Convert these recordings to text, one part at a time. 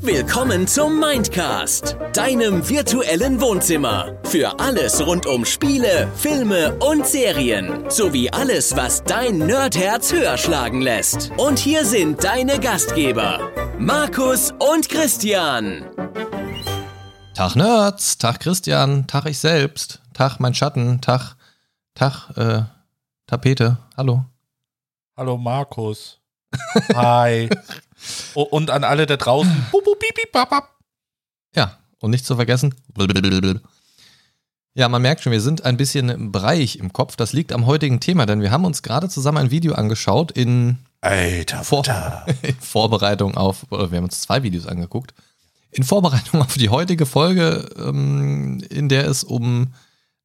Willkommen zum Mindcast, deinem virtuellen Wohnzimmer. Für alles rund um Spiele, Filme und Serien. Sowie alles, was dein Nerdherz höher schlagen lässt. Und hier sind deine Gastgeber, Markus und Christian. Tag Nerds, Tag Christian, Tag ich selbst, Tag mein Schatten, Tag, Tag, äh, Tapete, hallo. Hallo Markus. Hi. Und an alle da draußen. Ja, und nicht zu vergessen. Ja, man merkt schon, wir sind ein bisschen im Bereich im Kopf. Das liegt am heutigen Thema, denn wir haben uns gerade zusammen ein Video angeschaut in, Alter, Vor in Vorbereitung auf, oder wir haben uns zwei Videos angeguckt, in Vorbereitung auf die heutige Folge, ähm, in der es um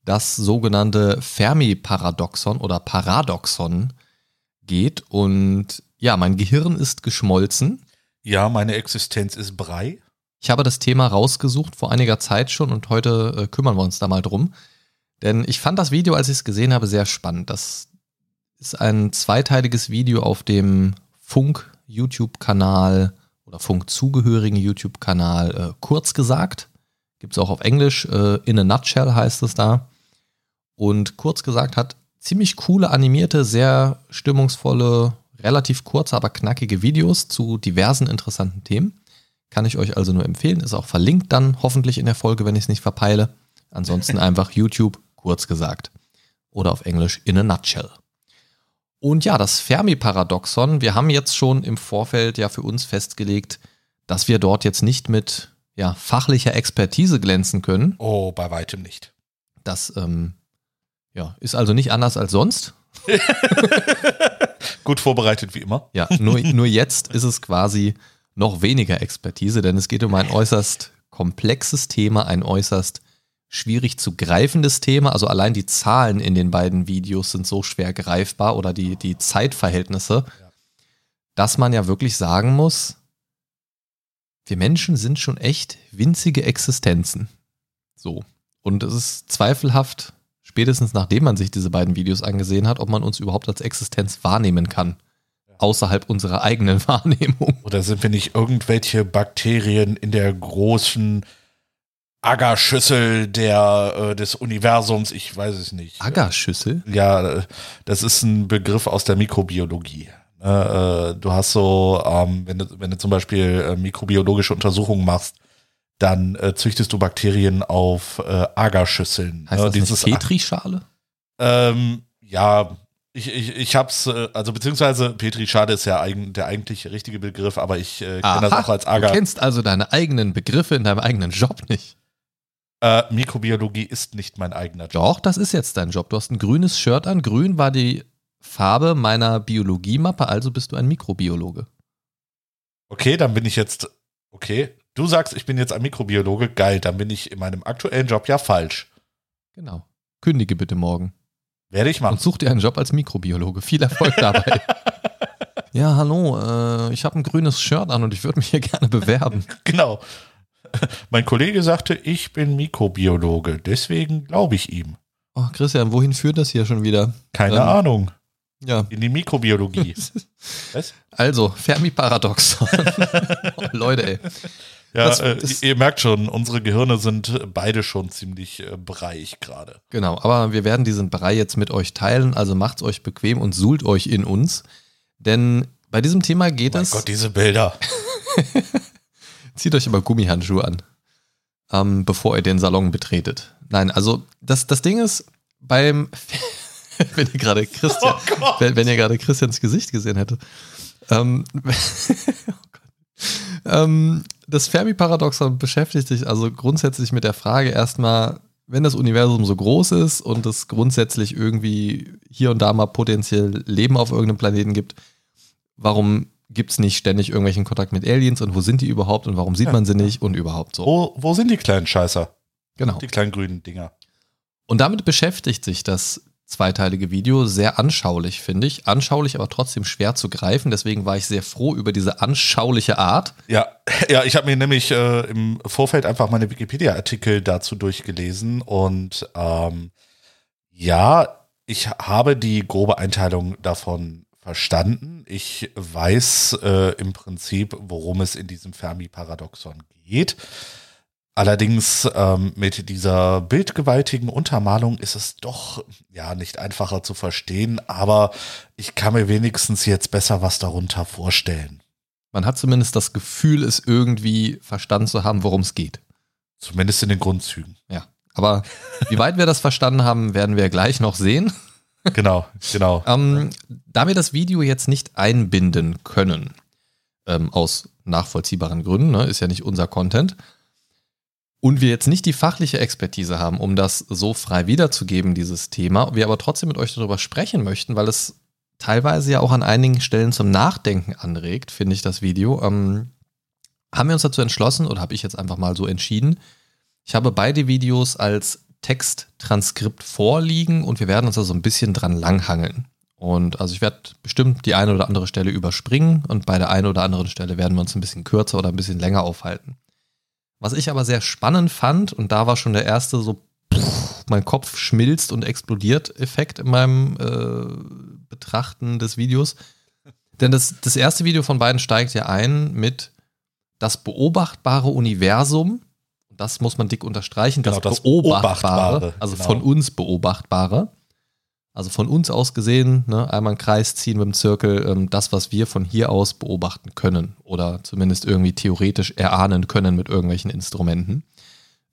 das sogenannte Fermi-Paradoxon oder Paradoxon geht. Und ja, mein Gehirn ist geschmolzen. Ja, meine Existenz ist Brei. Ich habe das Thema rausgesucht vor einiger Zeit schon und heute äh, kümmern wir uns da mal drum. Denn ich fand das Video, als ich es gesehen habe, sehr spannend. Das ist ein zweiteiliges Video auf dem Funk-YouTube-Kanal oder Funk-zugehörigen YouTube-Kanal äh, kurz gesagt. Gibt es auch auf Englisch. Äh, in a Nutshell heißt es da. Und kurz gesagt hat ziemlich coole animierte, sehr stimmungsvolle, relativ kurze, aber knackige Videos zu diversen interessanten Themen. Kann ich euch also nur empfehlen. Ist auch verlinkt dann hoffentlich in der Folge, wenn ich es nicht verpeile. Ansonsten einfach YouTube, kurz gesagt. Oder auf Englisch in a nutshell. Und ja, das Fermi-Paradoxon, wir haben jetzt schon im Vorfeld ja für uns festgelegt, dass wir dort jetzt nicht mit ja, fachlicher Expertise glänzen können. Oh, bei weitem nicht. Das ähm, ja, ist also nicht anders als sonst. Gut vorbereitet wie immer. Ja, nur, nur jetzt ist es quasi noch weniger Expertise, denn es geht um ein äußerst komplexes Thema, ein äußerst schwierig zu greifendes Thema. Also allein die Zahlen in den beiden Videos sind so schwer greifbar oder die, die Zeitverhältnisse, dass man ja wirklich sagen muss, wir Menschen sind schon echt winzige Existenzen. So. Und es ist zweifelhaft, spätestens nachdem man sich diese beiden Videos angesehen hat, ob man uns überhaupt als Existenz wahrnehmen kann. Außerhalb unserer eigenen Wahrnehmung. Oder sind wir nicht irgendwelche Bakterien in der großen Agarschüssel der, äh, des Universums? Ich weiß es nicht. Agarschüssel? Ja, das ist ein Begriff aus der Mikrobiologie. Äh, du hast so, ähm, wenn, du, wenn du zum Beispiel äh, mikrobiologische Untersuchungen machst, dann äh, züchtest du Bakterien auf äh, Agarschüsseln. Heißt das dieses eine Petrischale? Ähm, ja, ich, ich, ich hab's, äh, also beziehungsweise Petrischale ist ja eigen, der eigentlich richtige Begriff, aber ich äh, kenne das auch als du Agar. kennst also deine eigenen Begriffe in deinem eigenen Job nicht. Äh, Mikrobiologie ist nicht mein eigener Job. Doch, das ist jetzt dein Job. Du hast ein grünes Shirt an. Grün war die Farbe meiner Biologiemappe, also bist du ein Mikrobiologe. Okay, dann bin ich jetzt, okay, du sagst, ich bin jetzt ein Mikrobiologe, geil, dann bin ich in meinem aktuellen Job ja falsch. Genau. Kündige bitte morgen. Werde ich machen. Und such dir einen Job als Mikrobiologe. Viel Erfolg dabei. ja, hallo, äh, ich habe ein grünes Shirt an und ich würde mich hier gerne bewerben. Genau. Mein Kollege sagte, ich bin Mikrobiologe, deswegen glaube ich ihm. Oh, Christian, wohin führt das hier schon wieder? Keine Ähm, Ahnung. Ja, In die Mikrobiologie. Was? also, Fermi-Paradoxon. oh, Leute, ey. Ja, Das- äh, das- ihr merkt schon, unsere Gehirne sind beide schon ziemlich äh, breich gerade. Genau, aber wir werden diesen Brei jetzt mit euch teilen, also macht's euch bequem und suhlt euch in uns. Denn bei diesem Thema geht Mein es. Gott, diese Bilder. Zieht euch aber Gummihandschuhe an, ähm, bevor ihr den Salon betretet. Nein, also das, das Ding ist, beim, wenn ihr gerade Christian, Oh wenn, wenn ihr gerade Christians Gesicht gesehen hättet, ähm, oh. ähm, das Fermi-Paradoxon beschäftigt sich also grundsätzlich mit der Frage erstmal, wenn das Universum so groß ist und es grundsätzlich irgendwie hier und da mal potenziell Leben auf irgendeinem Planeten gibt, warum gibt es nicht ständig irgendwelchen Kontakt mit Aliens und wo sind die überhaupt und warum sieht man sie nicht und überhaupt so. Wo, wo sind die kleinen Scheißer? Genau. Die kleinen grünen Dinger. Und damit beschäftigt sich das zweiteilige Video sehr anschaulich, finde ich. Anschaulich, aber trotzdem schwer zu greifen. Deswegen war ich sehr froh über diese anschauliche Art. Ja, ja, ich habe mir nämlich äh, im Vorfeld einfach meine Wikipedia-Artikel dazu durchgelesen und ähm, ja, ich habe die grobe Einteilung davon verstanden. Ich weiß äh, im Prinzip, worum es in diesem Fermi-Paradoxon geht. Allerdings ähm, mit dieser bildgewaltigen Untermalung ist es doch ja nicht einfacher zu verstehen, aber ich kann mir wenigstens jetzt besser was darunter vorstellen. Man hat zumindest das Gefühl, es irgendwie verstanden zu haben, worum es geht. Zumindest in den Grundzügen. Ja. Aber wie weit wir das verstanden haben, werden wir gleich noch sehen. Genau, genau. ähm, da wir das Video jetzt nicht einbinden können, ähm, aus nachvollziehbaren Gründen, ne, ist ja nicht unser Content, und wir jetzt nicht die fachliche Expertise haben, um das so frei wiederzugeben, dieses Thema, wir aber trotzdem mit euch darüber sprechen möchten, weil es teilweise ja auch an einigen Stellen zum Nachdenken anregt, finde ich das Video, ähm, haben wir uns dazu entschlossen, oder habe ich jetzt einfach mal so entschieden, ich habe beide Videos als Texttranskript vorliegen und wir werden uns da so ein bisschen dran langhangeln. Und also ich werde bestimmt die eine oder andere Stelle überspringen und bei der einen oder anderen Stelle werden wir uns ein bisschen kürzer oder ein bisschen länger aufhalten. Was ich aber sehr spannend fand, und da war schon der erste so, pff, mein Kopf schmilzt und explodiert Effekt in meinem äh, Betrachten des Videos. Denn das, das erste Video von beiden steigt ja ein mit das beobachtbare Universum. Das muss man dick unterstreichen. Genau, das, das beobachtbare, Beobachtbare, also genau. von uns beobachtbare. Also von uns aus gesehen, ne, einmal einen Kreis ziehen mit dem Zirkel, ähm, das, was wir von hier aus beobachten können oder zumindest irgendwie theoretisch erahnen können mit irgendwelchen Instrumenten.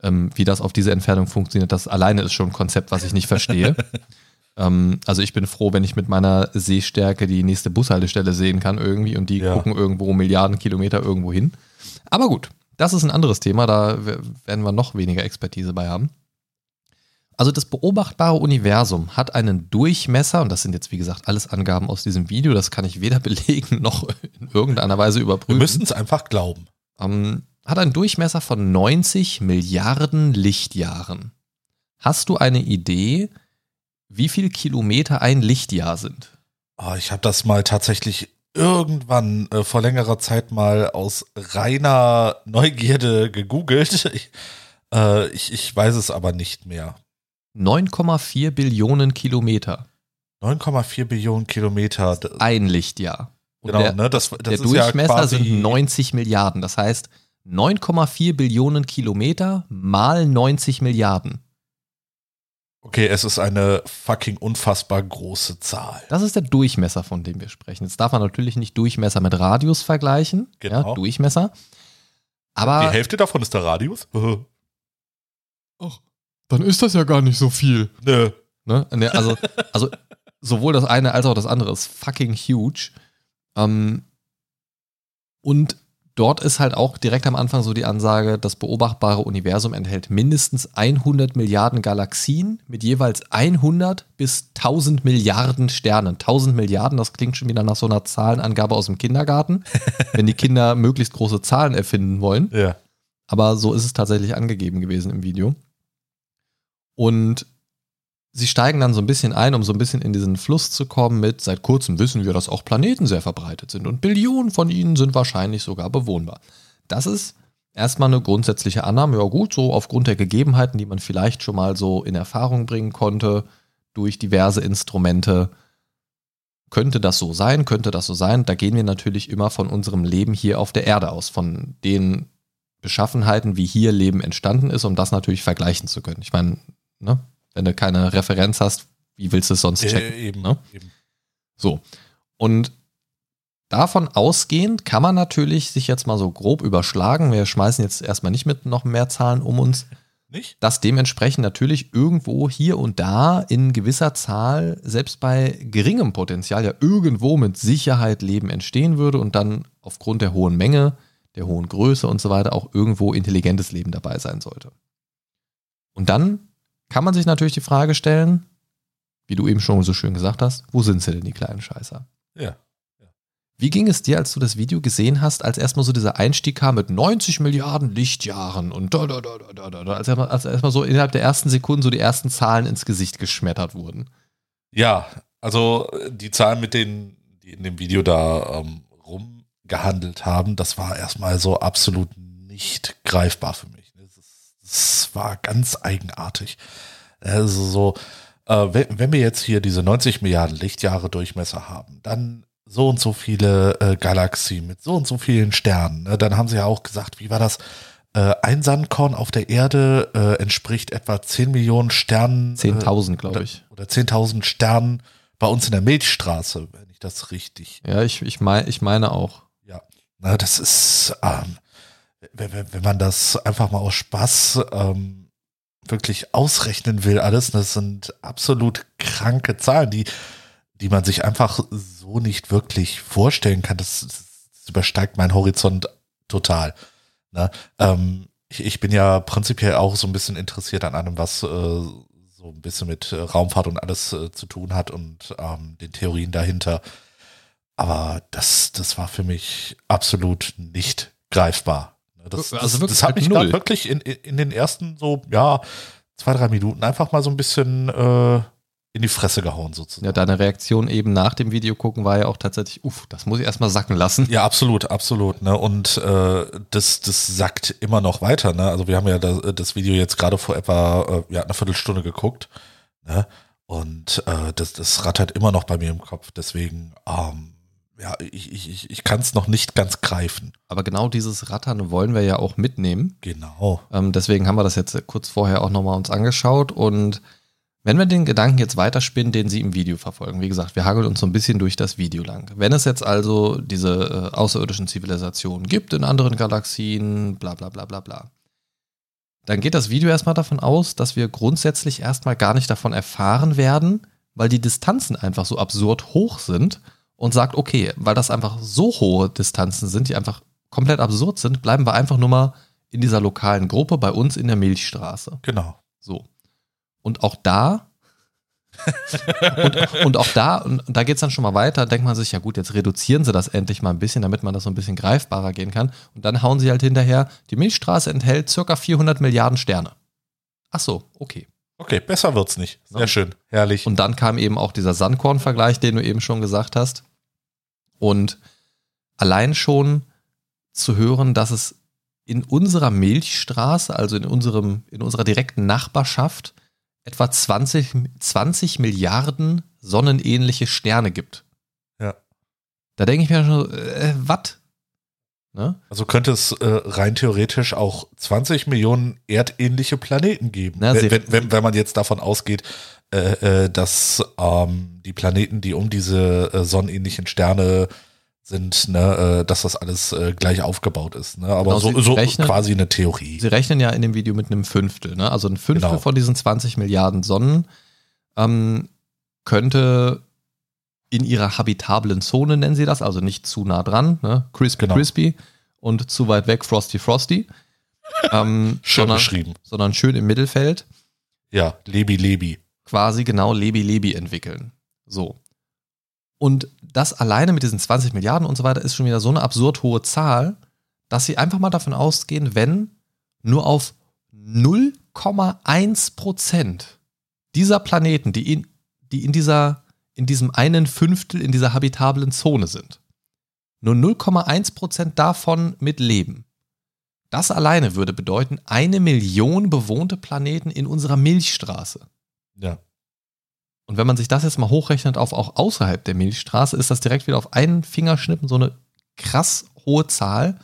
Ähm, wie das auf diese Entfernung funktioniert, das alleine ist schon ein Konzept, was ich nicht verstehe. ähm, also ich bin froh, wenn ich mit meiner Sehstärke die nächste Bushaltestelle sehen kann irgendwie und die Ja. gucken irgendwo Milliarden Kilometer irgendwo hin. Aber gut, das ist ein anderes Thema, da werden wir noch weniger Expertise bei haben. Also das beobachtbare Universum hat einen Durchmesser, und das sind jetzt wie gesagt alles Angaben aus diesem Video, das kann ich weder belegen noch in irgendeiner Weise Wir überprüfen. müssen es einfach glauben. Ähm, hat einen Durchmesser von 90 Milliarden Lichtjahren. Hast du eine Idee, wie viel Kilometer ein Lichtjahr sind? Oh, ich habe das mal tatsächlich irgendwann äh, vor längerer Zeit mal aus reiner Neugierde gegoogelt. Ich, äh, ich, ich weiß es aber nicht mehr. 9,4 Billionen Kilometer. 9,4 Billionen Kilometer. Ein Lichtjahr. Und Genau, der, ne? Das, das der Durchmesser ja sind 90 Milliarden. Das heißt 9,4 Billionen Kilometer mal 90 Milliarden. Okay, es ist eine fucking unfassbar große Zahl. Das ist der Durchmesser, von dem wir sprechen. Jetzt darf man natürlich nicht Durchmesser mit Radius vergleichen. Genau. Ja, Durchmesser. Aber Die Hälfte davon ist der Radius? Ach, dann ist das ja gar nicht so viel. Nö. Ne? Ne, Also, also sowohl das eine als auch das andere ist fucking huge. Ähm, und dort ist halt auch direkt am Anfang so die Ansage, das beobachtbare Universum enthält mindestens 100 Milliarden Galaxien mit jeweils 100 bis 1000 Milliarden Sternen. 1000 Milliarden, das klingt schon wieder nach so einer Zahlenangabe aus dem Kindergarten, wenn die Kinder möglichst große Zahlen erfinden wollen. Ja. Aber so ist es tatsächlich angegeben gewesen im Video. Und sie steigen dann so ein bisschen ein, um so ein bisschen in diesen Fluss zu kommen mit, seit kurzem wissen wir, dass auch Planeten sehr verbreitet sind und Billionen von ihnen sind wahrscheinlich sogar bewohnbar. Das ist erstmal eine grundsätzliche Annahme, ja gut, so aufgrund der Gegebenheiten, die man vielleicht schon mal so in Erfahrung bringen konnte durch diverse Instrumente. Könnte das so sein? Könnte das so sein? Da gehen wir natürlich immer von unserem Leben hier auf der Erde aus, von den Beschaffenheiten, wie hier Leben entstanden ist, um das natürlich vergleichen zu können. Ich meine, ne, wenn du keine Referenz hast, wie willst du es sonst checken? Äh, eben, ne? eben. So. Und davon ausgehend kann man natürlich sich jetzt mal so grob überschlagen. Wir schmeißen jetzt erstmal nicht mit noch mehr Zahlen um uns, Nicht? dass dementsprechend natürlich irgendwo hier und da in gewisser Zahl, selbst bei geringem Potenzial, ja irgendwo mit Sicherheit Leben entstehen würde und dann aufgrund der hohen Menge, der hohen Größe und so weiter auch irgendwo intelligentes Leben dabei sein sollte. Und dann kann man sich natürlich die Frage stellen, wie du eben schon so schön gesagt hast, wo sind sie denn, die kleinen Scheißer? Ja. Wie ging es dir, als du das Video gesehen hast, als erstmal so dieser Einstieg kam mit 90 Milliarden Lichtjahren und da, da, da, da, da, da, da, als erstmal als erstmal so innerhalb der ersten Sekunden so die ersten Zahlen ins Gesicht geschmettert wurden? Ja, also äh, die Zahlen, mit denen die in dem Video da ähm, rumgehandelt haben, das war erstmal so absolut nicht greifbar für mich. Das, war ganz eigenartig. Also so, äh, wenn, wenn wir jetzt hier diese 90 Milliarden Lichtjahre Durchmesser haben, dann so und so viele äh, Galaxien mit so und so vielen Sternen. Ne? Dann haben sie ja auch gesagt, wie war das? Äh, ein Sandkorn auf der Erde äh, entspricht etwa 10 Millionen Sternen. 10.000, glaube ich. Oder 10.000 Sternen bei uns in der Milchstraße, wenn ich das richtig. Ja, ich, ich, mein, ich meine auch. Ja, Na, das ist, ähm, wenn, wenn, man das einfach mal aus Spaß ähm, wirklich ausrechnen will, alles, das sind absolut kranke Zahlen, die, die man sich einfach so nicht wirklich vorstellen kann. Das, das übersteigt meinen Horizont total. Ne? Ähm, ich, ich bin ja prinzipiell auch so ein bisschen interessiert an allem, was äh, so ein bisschen mit äh, Raumfahrt und alles äh, zu tun hat und ähm, den Theorien dahinter. Aber das, das war für mich absolut nicht greifbar. Ne, Das, Also das, wirklich das hat mit mich null. wirklich in, in in den ersten so, ja, zwei, drei Minuten einfach mal so ein bisschen äh, in die Fresse gehauen sozusagen. Ja, deine Reaktion eben nach dem Video gucken war ja auch tatsächlich, uff, das muss ich erstmal sacken lassen. Ja, absolut, absolut. Ne? Und äh, das, das sackt immer noch weiter. Ne? Also wir haben ja das, das Video jetzt gerade vor etwa äh, ja, einer Viertelstunde geguckt. Ne? Und äh, das, das rattert immer noch bei mir im Kopf. Deswegen, ähm, ja, ich, ich, ich, kann es noch nicht ganz greifen. Aber genau dieses Rattern wollen wir ja auch mitnehmen. Genau. Ähm, deswegen haben wir das jetzt kurz vorher auch nochmal uns angeschaut und wenn wir den Gedanken jetzt weiterspinnen, den Sie im Video verfolgen, wie gesagt, wir hageln uns so ein bisschen durch das Video lang. Wenn es jetzt also diese äh, außerirdischen Zivilisationen gibt in anderen Galaxien, bla bla bla bla bla, dann geht das Video erstmal davon aus, dass wir grundsätzlich erstmal gar nicht davon erfahren werden, weil die Distanzen einfach so absurd hoch sind und sagt, okay, weil das einfach so hohe Distanzen sind, die einfach komplett absurd sind, bleiben wir einfach nur mal in dieser lokalen Gruppe bei uns in der Milchstraße. Genau. So. Und auch da, und, und auch da, und da geht es dann schon mal weiter, denkt man sich, ja gut, jetzt reduzieren sie das endlich mal ein bisschen, damit man das so ein bisschen greifbarer gehen kann. Und dann hauen sie halt hinterher, die Milchstraße enthält circa 400 Milliarden Sterne. Ach so, okay. Okay, besser wird's nicht. Sehr Ja. schön. Herrlich. Und dann kam eben auch dieser Sandkorn-Vergleich, den du eben schon gesagt hast. Und allein schon zu hören, dass es in unserer Milchstraße, also in, unserem, in unserer direkten Nachbarschaft, etwa 20, 20 Milliarden sonnenähnliche Sterne gibt. Ja. Da denke ich mir schon, äh, was? Ne? Also könnte es äh, rein theoretisch auch 20 Millionen erdähnliche Planeten geben. Na, wenn, wenn, wenn, wenn man jetzt davon ausgeht, äh, äh, dass ähm, die Planeten, die um diese äh, sonnenähnlichen Sterne sind, ne, äh, dass das alles äh, gleich aufgebaut ist. Ne? Aber Genau, so, so rechnen- quasi eine Theorie. Sie rechnen ja in dem Video mit einem Fünftel. Ne? Also ein Fünftel Genau. von diesen 20 Milliarden Sonnen ähm, könnte in ihrer habitablen Zone, nennen sie das, also nicht zu nah dran, ne? crispy Genau. crispy und zu weit weg frosty frosty, ähm, Schön sondern, beschrieben. sondern schön im Mittelfeld Ja, Lebi Lebi. quasi genau Lebi Lebi entwickeln. So. Und das alleine mit diesen 20 Milliarden und so weiter ist schon wieder so eine absurd hohe Zahl, dass sie einfach mal davon ausgehen, wenn nur auf 0,1 Prozent dieser Planeten, die in, die in dieser, in diesem einen Fünftel in dieser habitablen Zone sind, nur 0,1 Prozent davon mit Leben. Das alleine würde bedeuten, eine Million bewohnte Planeten in unserer Milchstraße. Ja. Und wenn man sich das jetzt mal hochrechnet auf auch außerhalb der Milchstraße, ist das direkt wieder auf einen Fingerschnippen so eine krass hohe Zahl.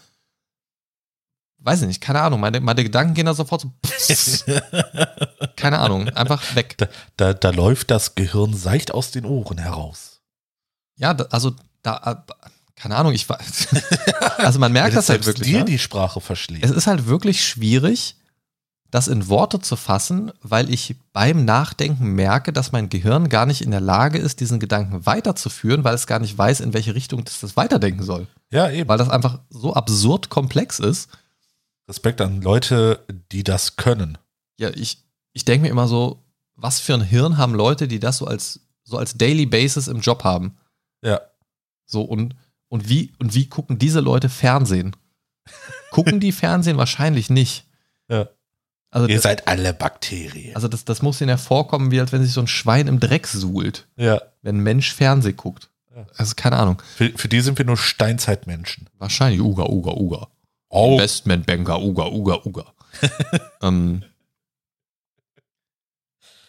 Weiß ich nicht, keine Ahnung. Meine, meine Gedanken gehen da sofort so. pss. keine Ahnung, einfach weg. Da, da, da läuft das Gehirn seicht aus den Ohren heraus. Ja, da, also da, äh, keine Ahnung, ich weiß. Also man merkt das halt wirklich. dir Ne? die Sprache verschlägt. Es ist halt wirklich schwierig, das in Worte zu fassen, weil ich beim Nachdenken merke, dass mein Gehirn gar nicht in der Lage ist, diesen Gedanken weiterzuführen, weil es gar nicht weiß, in welche Richtung das, das weiterdenken soll. ja, eben. Weil das einfach so absurd komplex ist. Respekt an Leute, die das können. Ja, ich, ich denke mir immer so, was für ein Hirn haben Leute, die das so als, so als Daily Basis im Job haben? Ja. So, und, und, wie, und wie gucken diese Leute Fernsehen? Gucken die Fernsehen wahrscheinlich nicht. Ja. Also, Ihr das, seid alle Bakterien. also das, das muss ihnen ja vorkommen, wie als wenn sich so ein Schwein im Dreck suhlt, ja. wenn ein Mensch Fernsehen guckt. Ja. Also keine Ahnung. Für, für die sind wir nur Steinzeitmenschen. Wahrscheinlich Uga, Uga, Uga. Oh. Investmentbanker, Uga, Uga, Uga. ähm,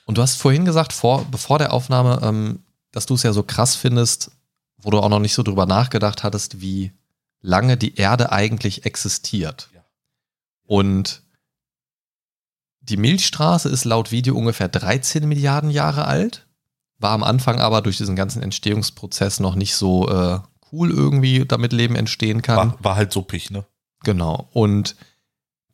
Und du hast vorhin gesagt, vor, bevor der Aufnahme, ähm, dass du es ja so krass findest, wo du auch noch nicht so drüber nachgedacht hattest, wie lange die Erde eigentlich existiert. Ja. Und die Milchstraße ist laut Video ungefähr 13 Milliarden Jahre alt, war am Anfang aber durch diesen ganzen Entstehungsprozess noch nicht so äh, cool irgendwie, damit Leben entstehen kann. War, war halt suppig, ne? Genau. Und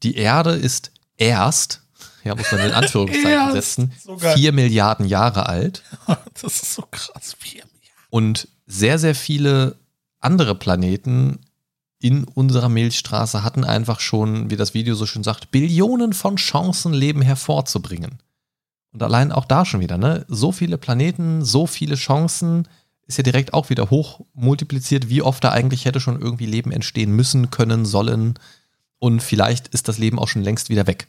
die Erde ist erst, ja, muss man in Anführungszeichen setzen, So vier Milliarden Jahre alt. Das ist so krass. Vier Milliarden. Und sehr, sehr viele andere Planeten in unserer Milchstraße hatten einfach schon, wie das Video so schön sagt, Billionen von Chancen, Leben hervorzubringen. Und allein auch da schon wieder, ne? So viele Planeten, so viele Chancen, ist ja direkt auch wieder hoch multipliziert, wie oft da eigentlich hätte schon irgendwie Leben entstehen müssen, können, sollen. Und vielleicht ist das Leben auch schon längst wieder weg.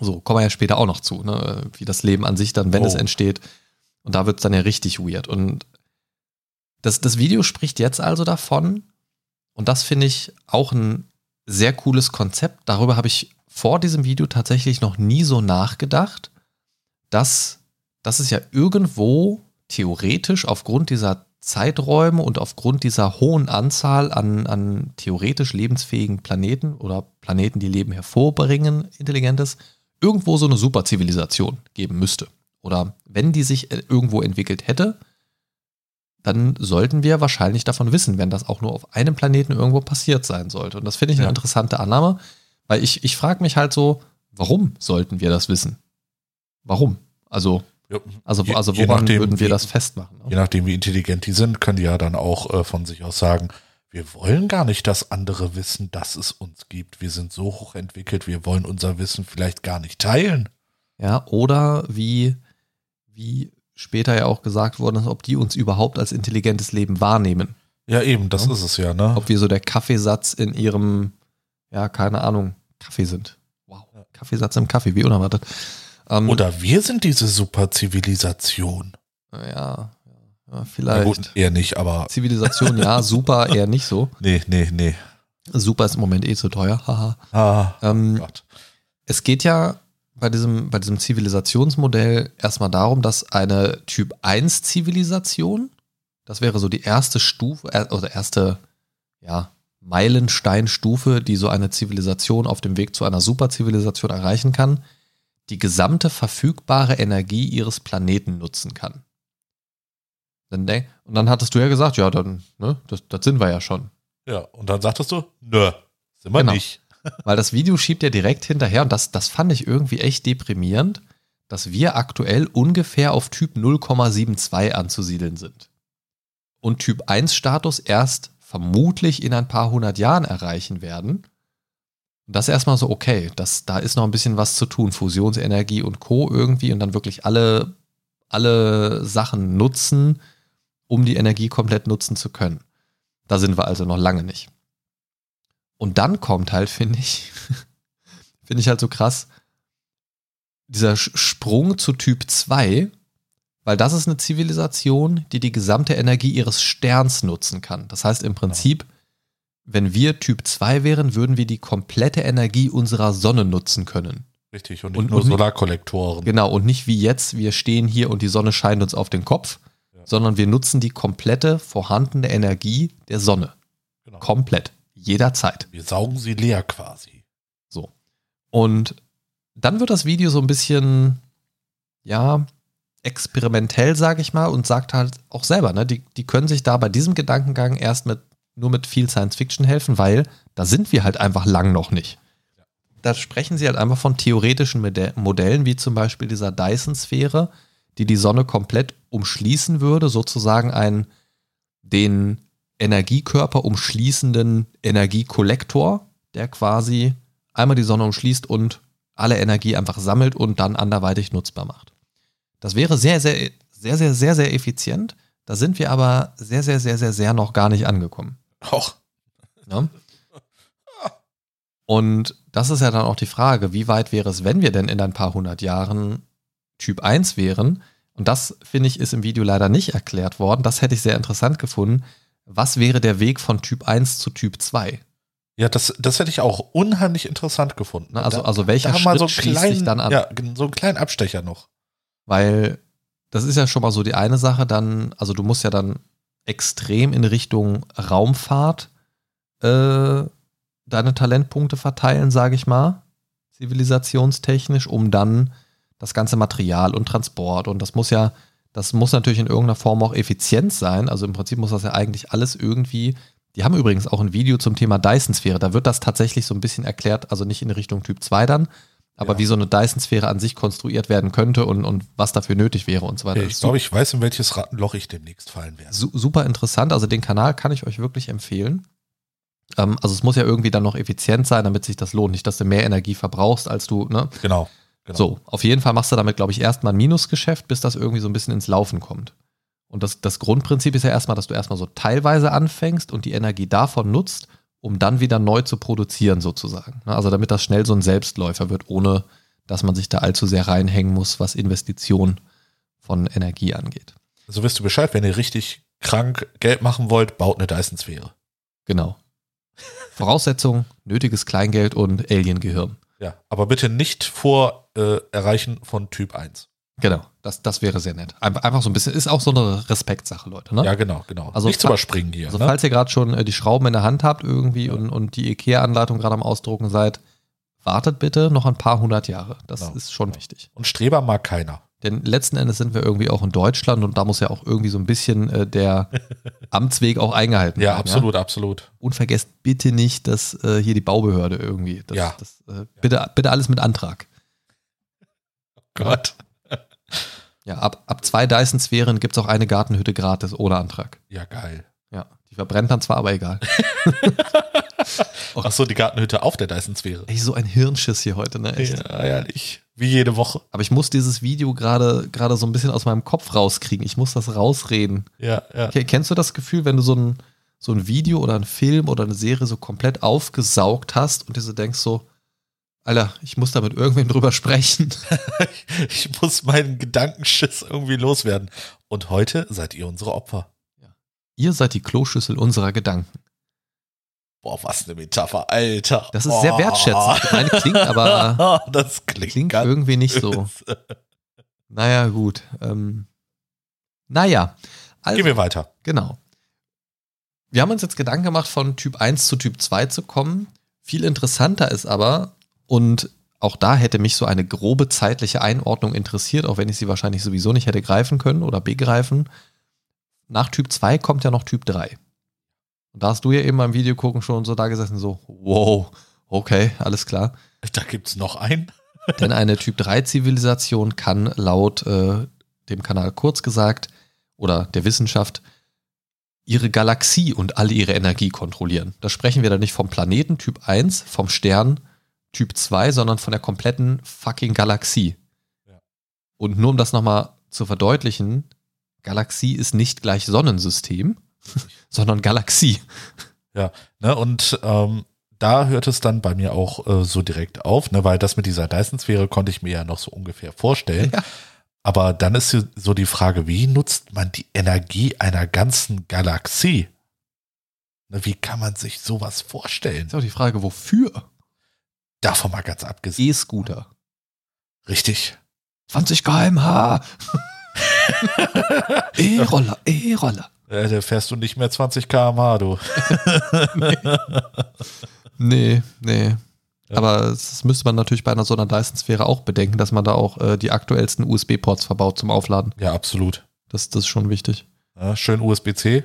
So, kommen wir ja später auch noch zu, ne? Wie das Leben an sich dann, wenn Oh. es entsteht. Und da wird es dann ja richtig weird. Und das, das Video spricht jetzt also davon, und das finde ich auch ein sehr cooles Konzept. Darüber habe ich vor diesem Video tatsächlich noch nie so nachgedacht, dass, dass es ja irgendwo theoretisch aufgrund dieser Zeiträume und aufgrund dieser hohen Anzahl an, an theoretisch lebensfähigen Planeten oder Planeten, die Leben hervorbringen, intelligentes, irgendwo so eine Superzivilisation geben müsste. Oder wenn die sich äh, irgendwo entwickelt hätte, dann sollten wir wahrscheinlich davon wissen, wenn das auch nur auf einem Planeten irgendwo passiert sein sollte. Und das finde ich eine Ja. interessante Annahme, weil ich, ich frage mich halt so, warum sollten wir das wissen? Warum? Also, Ja, also, je- also je woran nachdem, würden wir das festmachen? Je Ne? nachdem, wie intelligent die sind, können die ja dann auch äh, von sich aus sagen, wir wollen gar nicht, dass andere wissen, dass es uns gibt. Wir sind so hochentwickelt, wir wollen unser Wissen vielleicht gar nicht teilen. Ja, oder wie, wie später ja auch gesagt worden ist, ob die uns überhaupt als intelligentes Leben wahrnehmen. Ja, eben, das Ja. ist es ja, ne? Ob wir so der Kaffeesatz in ihrem, ja, keine Ahnung, Kaffee sind. Wow. Kaffeesatz im Kaffee, wie unerwartet. Ähm, Oder wir sind diese Superzivilisation. Ja, ja Na gut, vielleicht. eher nicht, aber Zivilisation, ja, super, eher nicht so. nee, nee, nee. Super ist im Moment eh zu teuer, haha. Ah, Ähm, Gott. es geht ja bei diesem, bei diesem Zivilisationsmodell erstmal darum, dass eine Typ 1 Zivilisation, das wäre so die erste Stufe, äh, oder erste, ja, Meilensteinstufe, die so eine Zivilisation auf dem Weg zu einer Superzivilisation erreichen kann, die gesamte verfügbare Energie ihres Planeten nutzen kann. Dann denk, und dann hattest du ja gesagt, ja, dann, ne, das, das sind wir ja schon. Ja, und dann sagtest du, nö, sind wir Genau. nicht. Weil das Video schiebt ja direkt hinterher und das, das fand ich irgendwie echt deprimierend, dass wir aktuell ungefähr auf Typ 0,72 anzusiedeln sind. Und Typ 1 Status erst vermutlich in ein paar hundert Jahren erreichen werden. Das erstmal so, okay, das, da ist noch ein bisschen was zu tun, Fusionsenergie und Co. irgendwie und dann wirklich alle, alle Sachen nutzen, um die Energie komplett nutzen zu können. Da sind wir also noch lange nicht. Und dann kommt halt, finde ich, finde ich halt so krass, dieser Sprung zu Typ 2, weil das ist eine Zivilisation, die die gesamte Energie ihres Sterns nutzen kann. Das heißt im Prinzip, wenn wir Typ 2 wären, würden wir die komplette Energie unserer Sonne nutzen können. Richtig, und nicht Und- nur und Solarkollektoren. Genau, und nicht wie jetzt, wir stehen hier und die Sonne scheint uns auf den Kopf, Ja. sondern wir nutzen die komplette vorhandene Energie der Sonne. Genau. Komplett. Jederzeit. Wir saugen sie leer quasi. So. Und dann wird das Video so ein bisschen, ja, experimentell, sage ich mal, und sagt halt auch selber, ne, die, die können sich da bei diesem Gedankengang erst mit, nur mit viel Science Fiction helfen, weil da sind wir halt einfach lang noch nicht. Da sprechen sie halt einfach von theoretischen Mode- Modellen, wie zum Beispiel dieser Dyson-Sphäre, die die Sonne komplett umschließen würde, sozusagen ein den Energiekörper umschließenden Energiekollektor, der quasi einmal die Sonne umschließt und alle Energie einfach sammelt und dann anderweitig nutzbar macht. Das wäre sehr, sehr, sehr, sehr, sehr, sehr effizient. Da sind wir aber sehr, sehr, sehr, sehr, sehr noch gar nicht angekommen. Och, Ne? Und das ist ja dann auch die Frage, wie weit wäre es, wenn wir denn in ein paar hundert Jahren Typ 1 wären? Und das, finde ich, ist im Video leider nicht erklärt worden. Das hätte ich sehr interessant gefunden. Was wäre der Weg von Typ 1 zu Typ 2? ja, das, das hätte ich auch unheimlich interessant gefunden. Ne, also, also welcher da Schritt so schließt sich dann an? Ja, so einen kleinen Abstecher noch. Weil das ist ja schon mal so die eine Sache, dann, also du musst ja dann extrem in Richtung Raumfahrt äh, deine Talentpunkte verteilen, sage ich mal, zivilisationstechnisch, um dann das ganze Material und Transport und das muss ja, das muss natürlich in irgendeiner Form auch effizient sein. Also im Prinzip muss das ja eigentlich alles irgendwie. Die haben übrigens auch ein Video zum Thema Dyson-Sphäre. Da wird das tatsächlich so ein bisschen erklärt, also nicht in Richtung Typ 2 dann, aber Ja. wie so eine Dyson-Sphäre an sich konstruiert werden könnte und, und was dafür nötig wäre und so weiter. Ich glaube, ich weiß, in welches Rattenloch ich demnächst fallen werde. Su super interessant. Also den Kanal kann ich euch wirklich empfehlen. Ähm, also es muss ja irgendwie dann noch effizient sein, damit sich das lohnt. Nicht, dass du mehr Energie verbrauchst, als du, ne? Genau. genau. So, auf jeden Fall machst du damit, glaube ich, erstmal ein Minusgeschäft, bis das irgendwie so ein bisschen ins Laufen kommt. Und das, das Grundprinzip ist ja erstmal, dass du erstmal so teilweise anfängst und die Energie davon nutzt, um dann wieder neu zu produzieren, sozusagen. Ne? Also damit das schnell so ein Selbstläufer wird, ohne dass man sich da allzu sehr reinhängen muss, was Investition von Energie angeht. So wisst ihr Bescheid, wenn ihr richtig krank Geld machen wollt, baut eine Dyson-Sphäre. Genau. Voraussetzung, nötiges Kleingeld und Alien-Gehirn. Ja, aber bitte nicht vor äh, Erreichen von Typ 1. Genau, das, das wäre sehr nett. Einfach, so ein bisschen, ist auch so eine Respektsache, Leute. Ne? Ja, genau, genau. Also Nichts fa- überspringen hier. Also ne? falls ihr gerade schon äh, die Schrauben in der Hand habt irgendwie und, und die IKEA-Anleitung gerade am Ausdrucken seid, wartet bitte noch ein paar hundert Jahre. Das Genau. ist schon wichtig. Und Streber mag keiner. Denn letzten Endes sind wir irgendwie auch in Deutschland und da muss ja auch irgendwie so ein bisschen äh, der Amtsweg auch eingehalten Ja, werden. absolut, absolut. Und vergesst bitte nicht, dass äh, hier die Baubehörde irgendwie. Das, Ja. Das, äh, bitte, bitte alles mit Antrag. Gott. Ja, ab, ab zwei Dyson-Sphären gibt es auch eine Gartenhütte gratis ohne Antrag. Ja, geil. Ja, die verbrennt dann zwar, aber egal. Ach so, die Gartenhütte auf der Dyson-Sphäre. Ey, so ein Hirnschiss hier heute, ne? Echt. Ja, ehrlich. Wie jede Woche. Aber ich muss dieses Video gerade gerade so ein bisschen aus meinem Kopf rauskriegen. Ich muss das rausreden. Ja, ja. Ke- Kennst du das Gefühl, wenn du so ein, so ein Video oder ein Film oder eine Serie so komplett aufgesaugt hast und dir so denkst so, Alter, ich muss da mit irgendwem drüber sprechen. Ich muss meinen Gedankenschiss irgendwie loswerden. Und heute seid ihr unsere Opfer. Ihr seid die Kloschüssel unserer Gedanken. Boah, was eine Metapher, Alter. Das ist sehr Boah. wertschätzend. Ich meine, klingt aber das klingt, klingt irgendwie nicht so. Naja, gut. Ähm, naja. Also, Gehen wir weiter. Genau. Wir haben uns jetzt Gedanken gemacht, von Typ 1 zu Typ 2 zu kommen. Viel interessanter ist aber, und auch da hätte mich so eine grobe zeitliche Einordnung interessiert, auch wenn ich sie wahrscheinlich sowieso nicht hätte greifen können oder begreifen. Nach Typ 2 kommt ja noch Typ 3. Und da hast du ja eben beim Video gucken schon so da gesessen, so, wow, okay, alles klar. Da gibt's noch einen. Denn eine Typ 3 Zivilisation kann laut äh, dem Kanal kurz gesagt oder der Wissenschaft ihre Galaxie und alle ihre Energie kontrollieren. Da sprechen wir dann nicht vom Planeten Typ 1, vom Stern Typ 2, sondern von der kompletten fucking Galaxie. Ja. Und nur um das nochmal zu verdeutlichen, Galaxie ist nicht gleich Sonnensystem, sondern Galaxie. Ne, und ähm, da hört es dann bei mir auch äh, so direkt auf, ne, weil das mit dieser Dyson-Sphäre konnte ich mir ja noch so ungefähr vorstellen. Ja. Aber dann ist so- so die Frage, wie nutzt man die Energie einer ganzen Galaxie? Ne, wie kann man sich sowas vorstellen? Ist auch die Frage, wofür? Davon mal ganz abgesehen. E-Scooter. Richtig. 20 km/h. E-Roller, E-Roller. Äh, da fährst du nicht mehr 20 km/h, du. Nee, nee. Ja. Aber das müsste man natürlich bei einer so einer Dyson-Sphäre auch bedenken, dass man da auch äh, die aktuellsten USB-Ports verbaut zum Aufladen. Ja, absolut. Das, das ist schon wichtig. Ja, schön USB-C.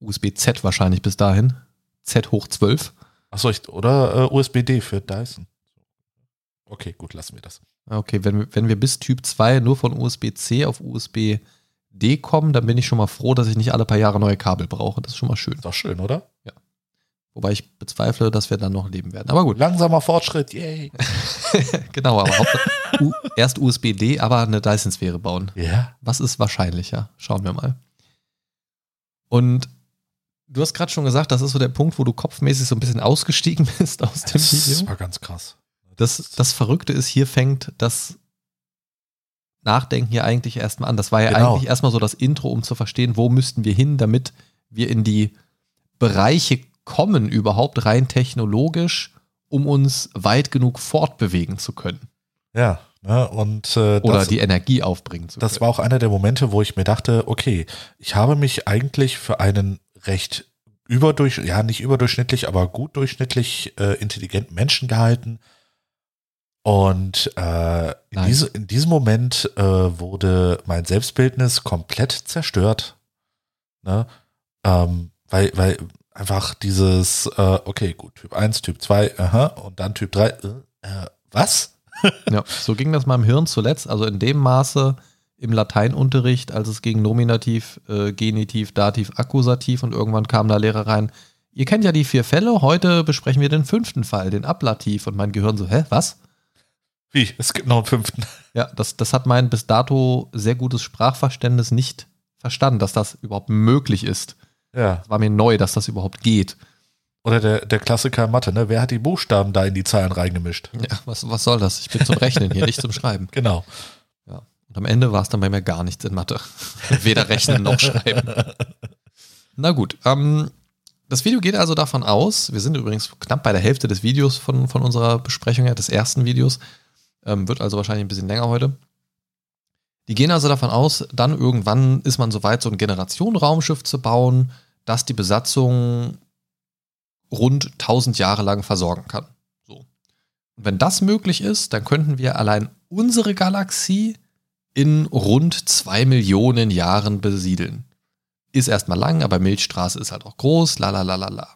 USB-Z wahrscheinlich bis dahin. Z hoch 12. Achso, oder äh, USB-D für Dyson. Okay, gut, lassen wir das. Okay, wenn, wir- wenn wir bis Typ 2 nur von USB-C auf USB-D kommen, dann bin ich schon mal froh, dass ich nicht alle paar Jahre neue Kabel brauche. Das ist schon mal schön. Ist doch schön, oder? Wobei ich bezweifle, dass wir dann noch leben werden. Aber gut. Langsamer Fortschritt, yay. genau, aber U erst USB-D, aber eine Dyson-Sphäre bauen. Ja. Was ist wahrscheinlicher? Schauen wir mal. Und du hast gerade schon gesagt, das ist so der Punkt, wo du kopfmäßig so ein bisschen ausgestiegen bist aus dem Das Video. war ganz krass. Das, das Verrückte ist, hier fängt das Nachdenken hier eigentlich erstmal an. Das war ja Genau. eigentlich erstmal so das Intro, um zu verstehen, wo müssten wir hin, damit wir in die Bereiche kommen, überhaupt rein technologisch, um uns weit genug fortbewegen zu können. Ja, Ne? Und, äh, Oder das, die Energie aufbringen zu das war auch einer der Momente, wo ich mir dachte, okay, ich habe mich eigentlich für einen recht überdurch, ja nicht überdurchschnittlich, aber gut durchschnittlich äh, intelligenten Menschen gehalten. Und äh, in, diese, in diesem Moment äh, wurde mein Selbstbildnis komplett zerstört. Ne? Ähm, weil, weil einfach dieses, äh, okay, gut, Typ 1, Typ 2, aha, und dann Typ 3, äh, äh, was? Ja, so ging das meinem Hirn zuletzt, also in dem Maße im Lateinunterricht, als es ging Nominativ, äh, Genitiv, Dativ, Akkusativ und irgendwann kam da Lehrer rein. Ihr kennt ja die vier Fälle, heute besprechen wir den fünften Fall, den Ablativ und mein Gehirn so, hä, was? Wie? Es gibt noch einen fünften. Ja, das, das hat mein bis dato sehr gutes Sprachverständnis nicht verstanden, dass das überhaupt möglich ist. Ja. Es war mir neu, dass das überhaupt geht. Oder der, der Klassiker Mathe, ne? Wer hat die Buchstaben da in die Zahlen reingemischt? Ja, was, was soll das? Ich bin zum Rechnen hier, nicht zum Schreiben. Genau. Und am Ende war es dann bei mir gar nichts in Mathe. Weder rechnen noch schreiben. Na gut, ähm, das Video geht also davon aus, wir sind übrigens knapp bei der Hälfte des Videos von, von unserer Besprechung, ja, des ersten Videos, ähm, wird also wahrscheinlich ein bisschen länger heute. Die gehen also davon aus, dann irgendwann ist man soweit, so ein Generationenraumschiff zu bauen, das die Besatzung rund 1000 Jahre lang versorgen kann. So. Und wenn das möglich ist, dann könnten wir allein unsere Galaxie in rund zwei Millionen Jahren besiedeln. Ist erstmal lang, aber Milchstraße ist halt auch groß, la la la la la.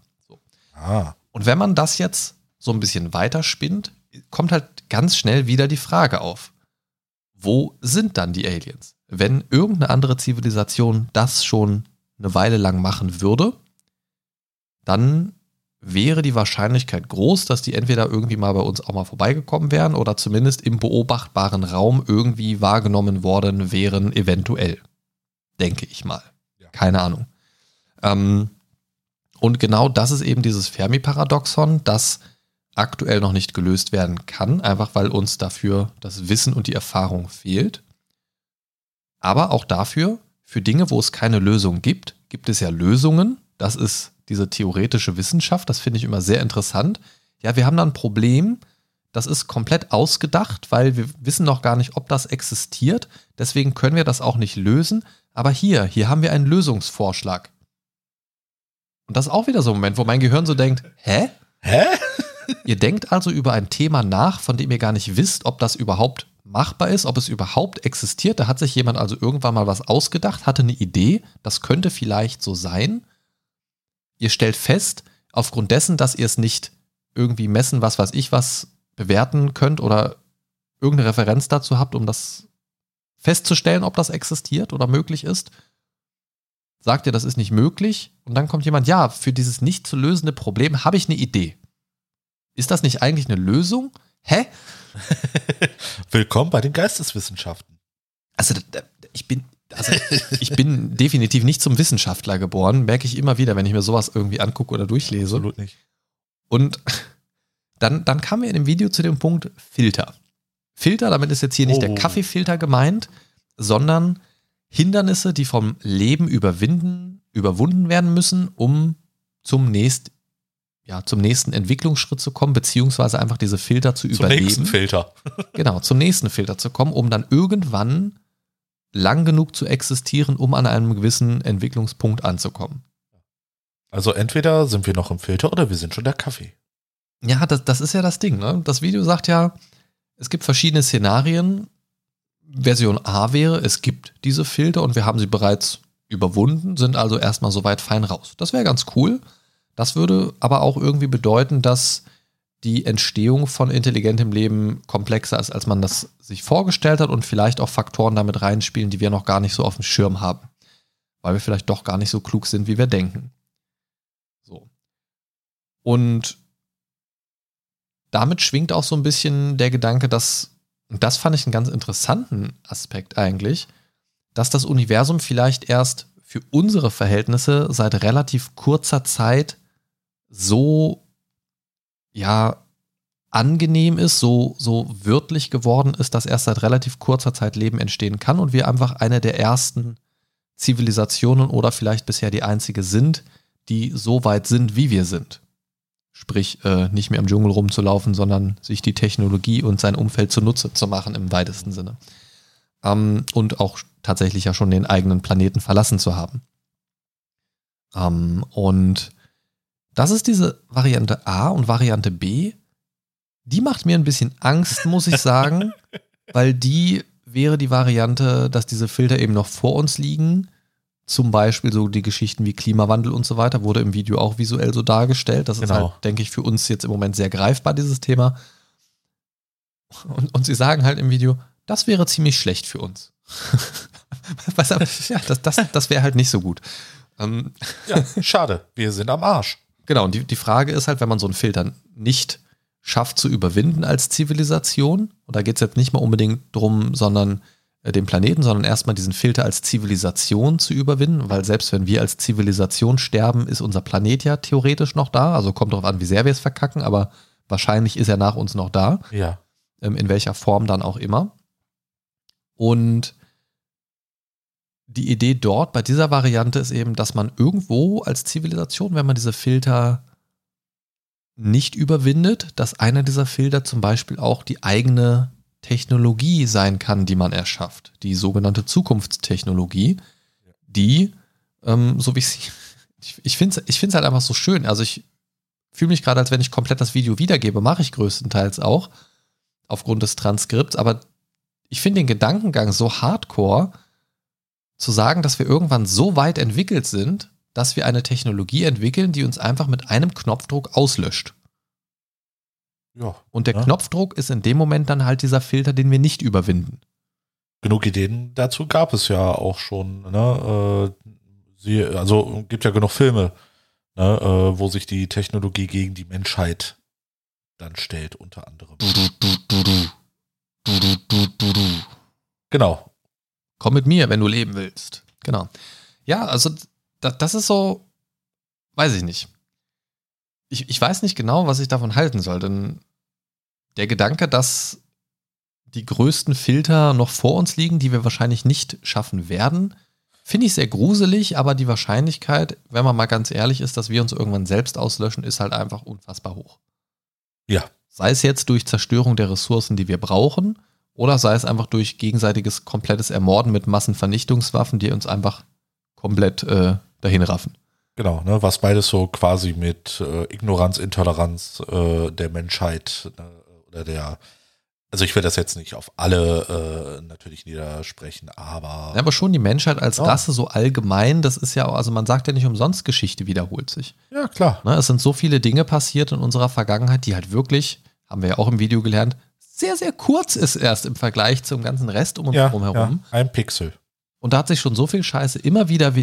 Ah. Und wenn man das jetzt so ein bisschen weiterspinnt, kommt halt ganz schnell wieder die Frage auf. Wo sind dann die Aliens? Wenn irgendeine andere Zivilisation das schon eine Weile lang machen würde, dann wäre die Wahrscheinlichkeit groß, dass die entweder irgendwie mal bei uns auch mal vorbeigekommen wären oder zumindest im beobachtbaren Raum irgendwie wahrgenommen worden wären, eventuell. Denke ich mal. Ja. Keine Ahnung. Ähm, und genau das ist eben dieses Fermi-Paradoxon, das aktuell noch nicht gelöst werden kann, einfach weil uns dafür das Wissen und die Erfahrung fehlt. Aber auch dafür, für Dinge, wo es keine Lösung gibt, gibt es ja Lösungen. Das ist diese theoretische Wissenschaft, das finde ich immer sehr interessant. Ja, wir haben da ein Problem, das ist komplett ausgedacht, weil wir wissen noch gar nicht, ob das existiert. Deswegen können wir das auch nicht lösen. Aber hier, hier haben wir einen Lösungsvorschlag. Und das ist auch wieder so ein Moment, wo mein Gehirn so denkt, hä? Hä? Ihr denkt also über ein Thema nach, von dem ihr gar nicht wisst, ob das überhaupt machbar ist, ob es überhaupt existiert. Da hat sich jemand also irgendwann mal was ausgedacht, hatte eine Idee, das könnte vielleicht so sein. Ihr stellt fest, aufgrund dessen, dass ihr es nicht irgendwie messen, was weiß ich, was bewerten könnt oder irgendeine Referenz dazu habt, um das festzustellen, ob das existiert oder möglich ist, sagt ihr, das ist nicht möglich und dann kommt jemand, ja, für dieses nicht zu lösende Problem habe ich eine Idee. Ist das nicht eigentlich eine Lösung? Hä? Willkommen bei den Geisteswissenschaften. Also ich bin, also ich bin definitiv nicht zum Wissenschaftler geboren, merke ich immer wieder, wenn ich mir sowas irgendwie angucke oder durchlese. Absolut nicht. Und dann, dann kamen wir in dem Video zu dem Punkt Filter. Filter, damit ist jetzt hier nicht der Oh. Kaffeefilter gemeint, sondern Hindernisse, die vom Leben überwinden, überwunden werden müssen, um zum, nächst, ja, zum nächsten Entwicklungsschritt zu kommen, beziehungsweise einfach diese Filter zu Zum überleben. nächsten Filter. Genau, zum nächsten Filter zu kommen, um dann irgendwann lang genug zu existieren, um an einem gewissen Entwicklungspunkt anzukommen. Also entweder sind wir noch im Filter oder wir sind schon der Kaffee. Ja, das, das ist ja das Ding. Ne? Das Video sagt ja, es gibt verschiedene Szenarien. Version A wäre, es gibt diese Filter und wir haben sie bereits überwunden, sind also erstmal soweit fein raus. Das wäre ganz cool. Das würde aber auch irgendwie bedeuten, dass die Entstehung von intelligentem Leben komplexer ist, als man das sich vorgestellt hat und vielleicht auch Faktoren damit reinspielen, die wir noch gar nicht so auf dem Schirm haben. Weil wir vielleicht doch gar nicht so klug sind, wie wir denken. So. Und damit schwingt auch so ein bisschen der Gedanke, dass, und das fand ich einen ganz interessanten Aspekt eigentlich, dass das Universum vielleicht erst für unsere Verhältnisse seit relativ kurzer Zeit so, ja, angenehm ist, so, so wörtlich geworden ist, dass erst seit relativ kurzer Zeit Leben entstehen kann und wir einfach eine der ersten Zivilisationen oder vielleicht bisher die einzige sind, die so weit sind, wie wir sind. Sprich, äh, nicht mehr im Dschungel rumzulaufen, sondern sich die Technologie und sein Umfeld zunutze zu machen im weitesten Sinne. Ähm, und auch tatsächlich ja schon den eigenen Planeten verlassen zu haben. Ähm, und das ist diese Variante A und Variante B. Die macht mir ein bisschen Angst, muss ich sagen, weil die wäre die Variante, dass diese Filter eben noch vor uns liegen zum Beispiel so die Geschichten wie Klimawandel und so weiter, wurde im Video auch visuell so dargestellt. Das genau. ist halt, denke ich, für uns jetzt im Moment sehr greifbar, dieses Thema. Und, und sie sagen halt im Video, das wäre ziemlich schlecht für uns. Ja, das, das, das wäre halt nicht so gut. Ähm, ja, schade, wir sind am Arsch. Genau, und die, die Frage ist halt, wenn man so einen Filter nicht schafft zu überwinden als Zivilisation, und da geht es jetzt nicht mal unbedingt drum, sondern äh, den Planeten, sondern erstmal diesen Filter als Zivilisation zu überwinden, weil selbst wenn wir als Zivilisation sterben, ist unser Planet ja theoretisch noch da. Also kommt darauf an, wie sehr wir es verkacken, aber wahrscheinlich ist er nach uns noch da. Ja. Ähm, in welcher Form dann auch immer. Und die Idee dort bei dieser Variante ist eben, dass man irgendwo als Zivilisation, wenn man diese Filter nicht überwindet, dass einer dieser Filter zum Beispiel auch die eigene Technologie sein kann, die man erschafft. Die sogenannte Zukunftstechnologie, die, ähm, so wie ich ich, ich finde es ich find's halt einfach so schön. Also ich fühle mich gerade, als wenn ich komplett das Video wiedergebe, mache ich größtenteils auch, aufgrund des Transkripts, aber ich finde den Gedankengang so hardcore, zu sagen, dass wir irgendwann so weit entwickelt sind, dass wir eine Technologie entwickeln, die uns einfach mit einem Knopfdruck auslöscht. Ja. Und der ja. Knopfdruck ist in dem Moment dann halt dieser Filter, den wir nicht überwinden. Genug Ideen dazu gab es ja auch schon. Ne? Äh, sie, also gibt ja genug Filme, ne? Äh, wo sich die Technologie gegen die Menschheit dann stellt, unter anderem. Genau. Komm mit mir, wenn du leben willst. Genau. Ja, also das, das ist so, weiß ich nicht ich, ich weiß nicht genau, was ich davon halten soll, denn der Gedanke, dass die größten Filter noch vor uns liegen, die wir wahrscheinlich nicht schaffen werden, finde ich sehr gruselig, aber die Wahrscheinlichkeit, wenn man mal ganz ehrlich ist, dass wir uns irgendwann selbst auslöschen, ist halt einfach unfassbar hoch. Ja. Sei es jetzt durch Zerstörung der Ressourcen, die wir brauchen, oder sei es einfach durch gegenseitiges komplettes Ermorden mit Massenvernichtungswaffen, die uns einfach komplett äh, dahin raffen. Genau, ne, was beides so quasi mit äh, Ignoranz, Intoleranz äh, der Menschheit ne, oder der, also ich will das jetzt nicht auf alle äh, natürlich niedersprechen, aber. Ja, aber schon die Menschheit als ja. Rasse so allgemein, das ist ja, also man sagt ja nicht umsonst, Geschichte wiederholt sich. Ja, klar. Ne, es sind so viele Dinge passiert in unserer Vergangenheit, die halt wirklich, haben wir ja auch im Video gelernt, sehr, sehr kurz ist erst im Vergleich zum ganzen Rest um uns ja, herum. Ja, ein Pixel. Und da hat sich schon so viel Scheiße immer wieder,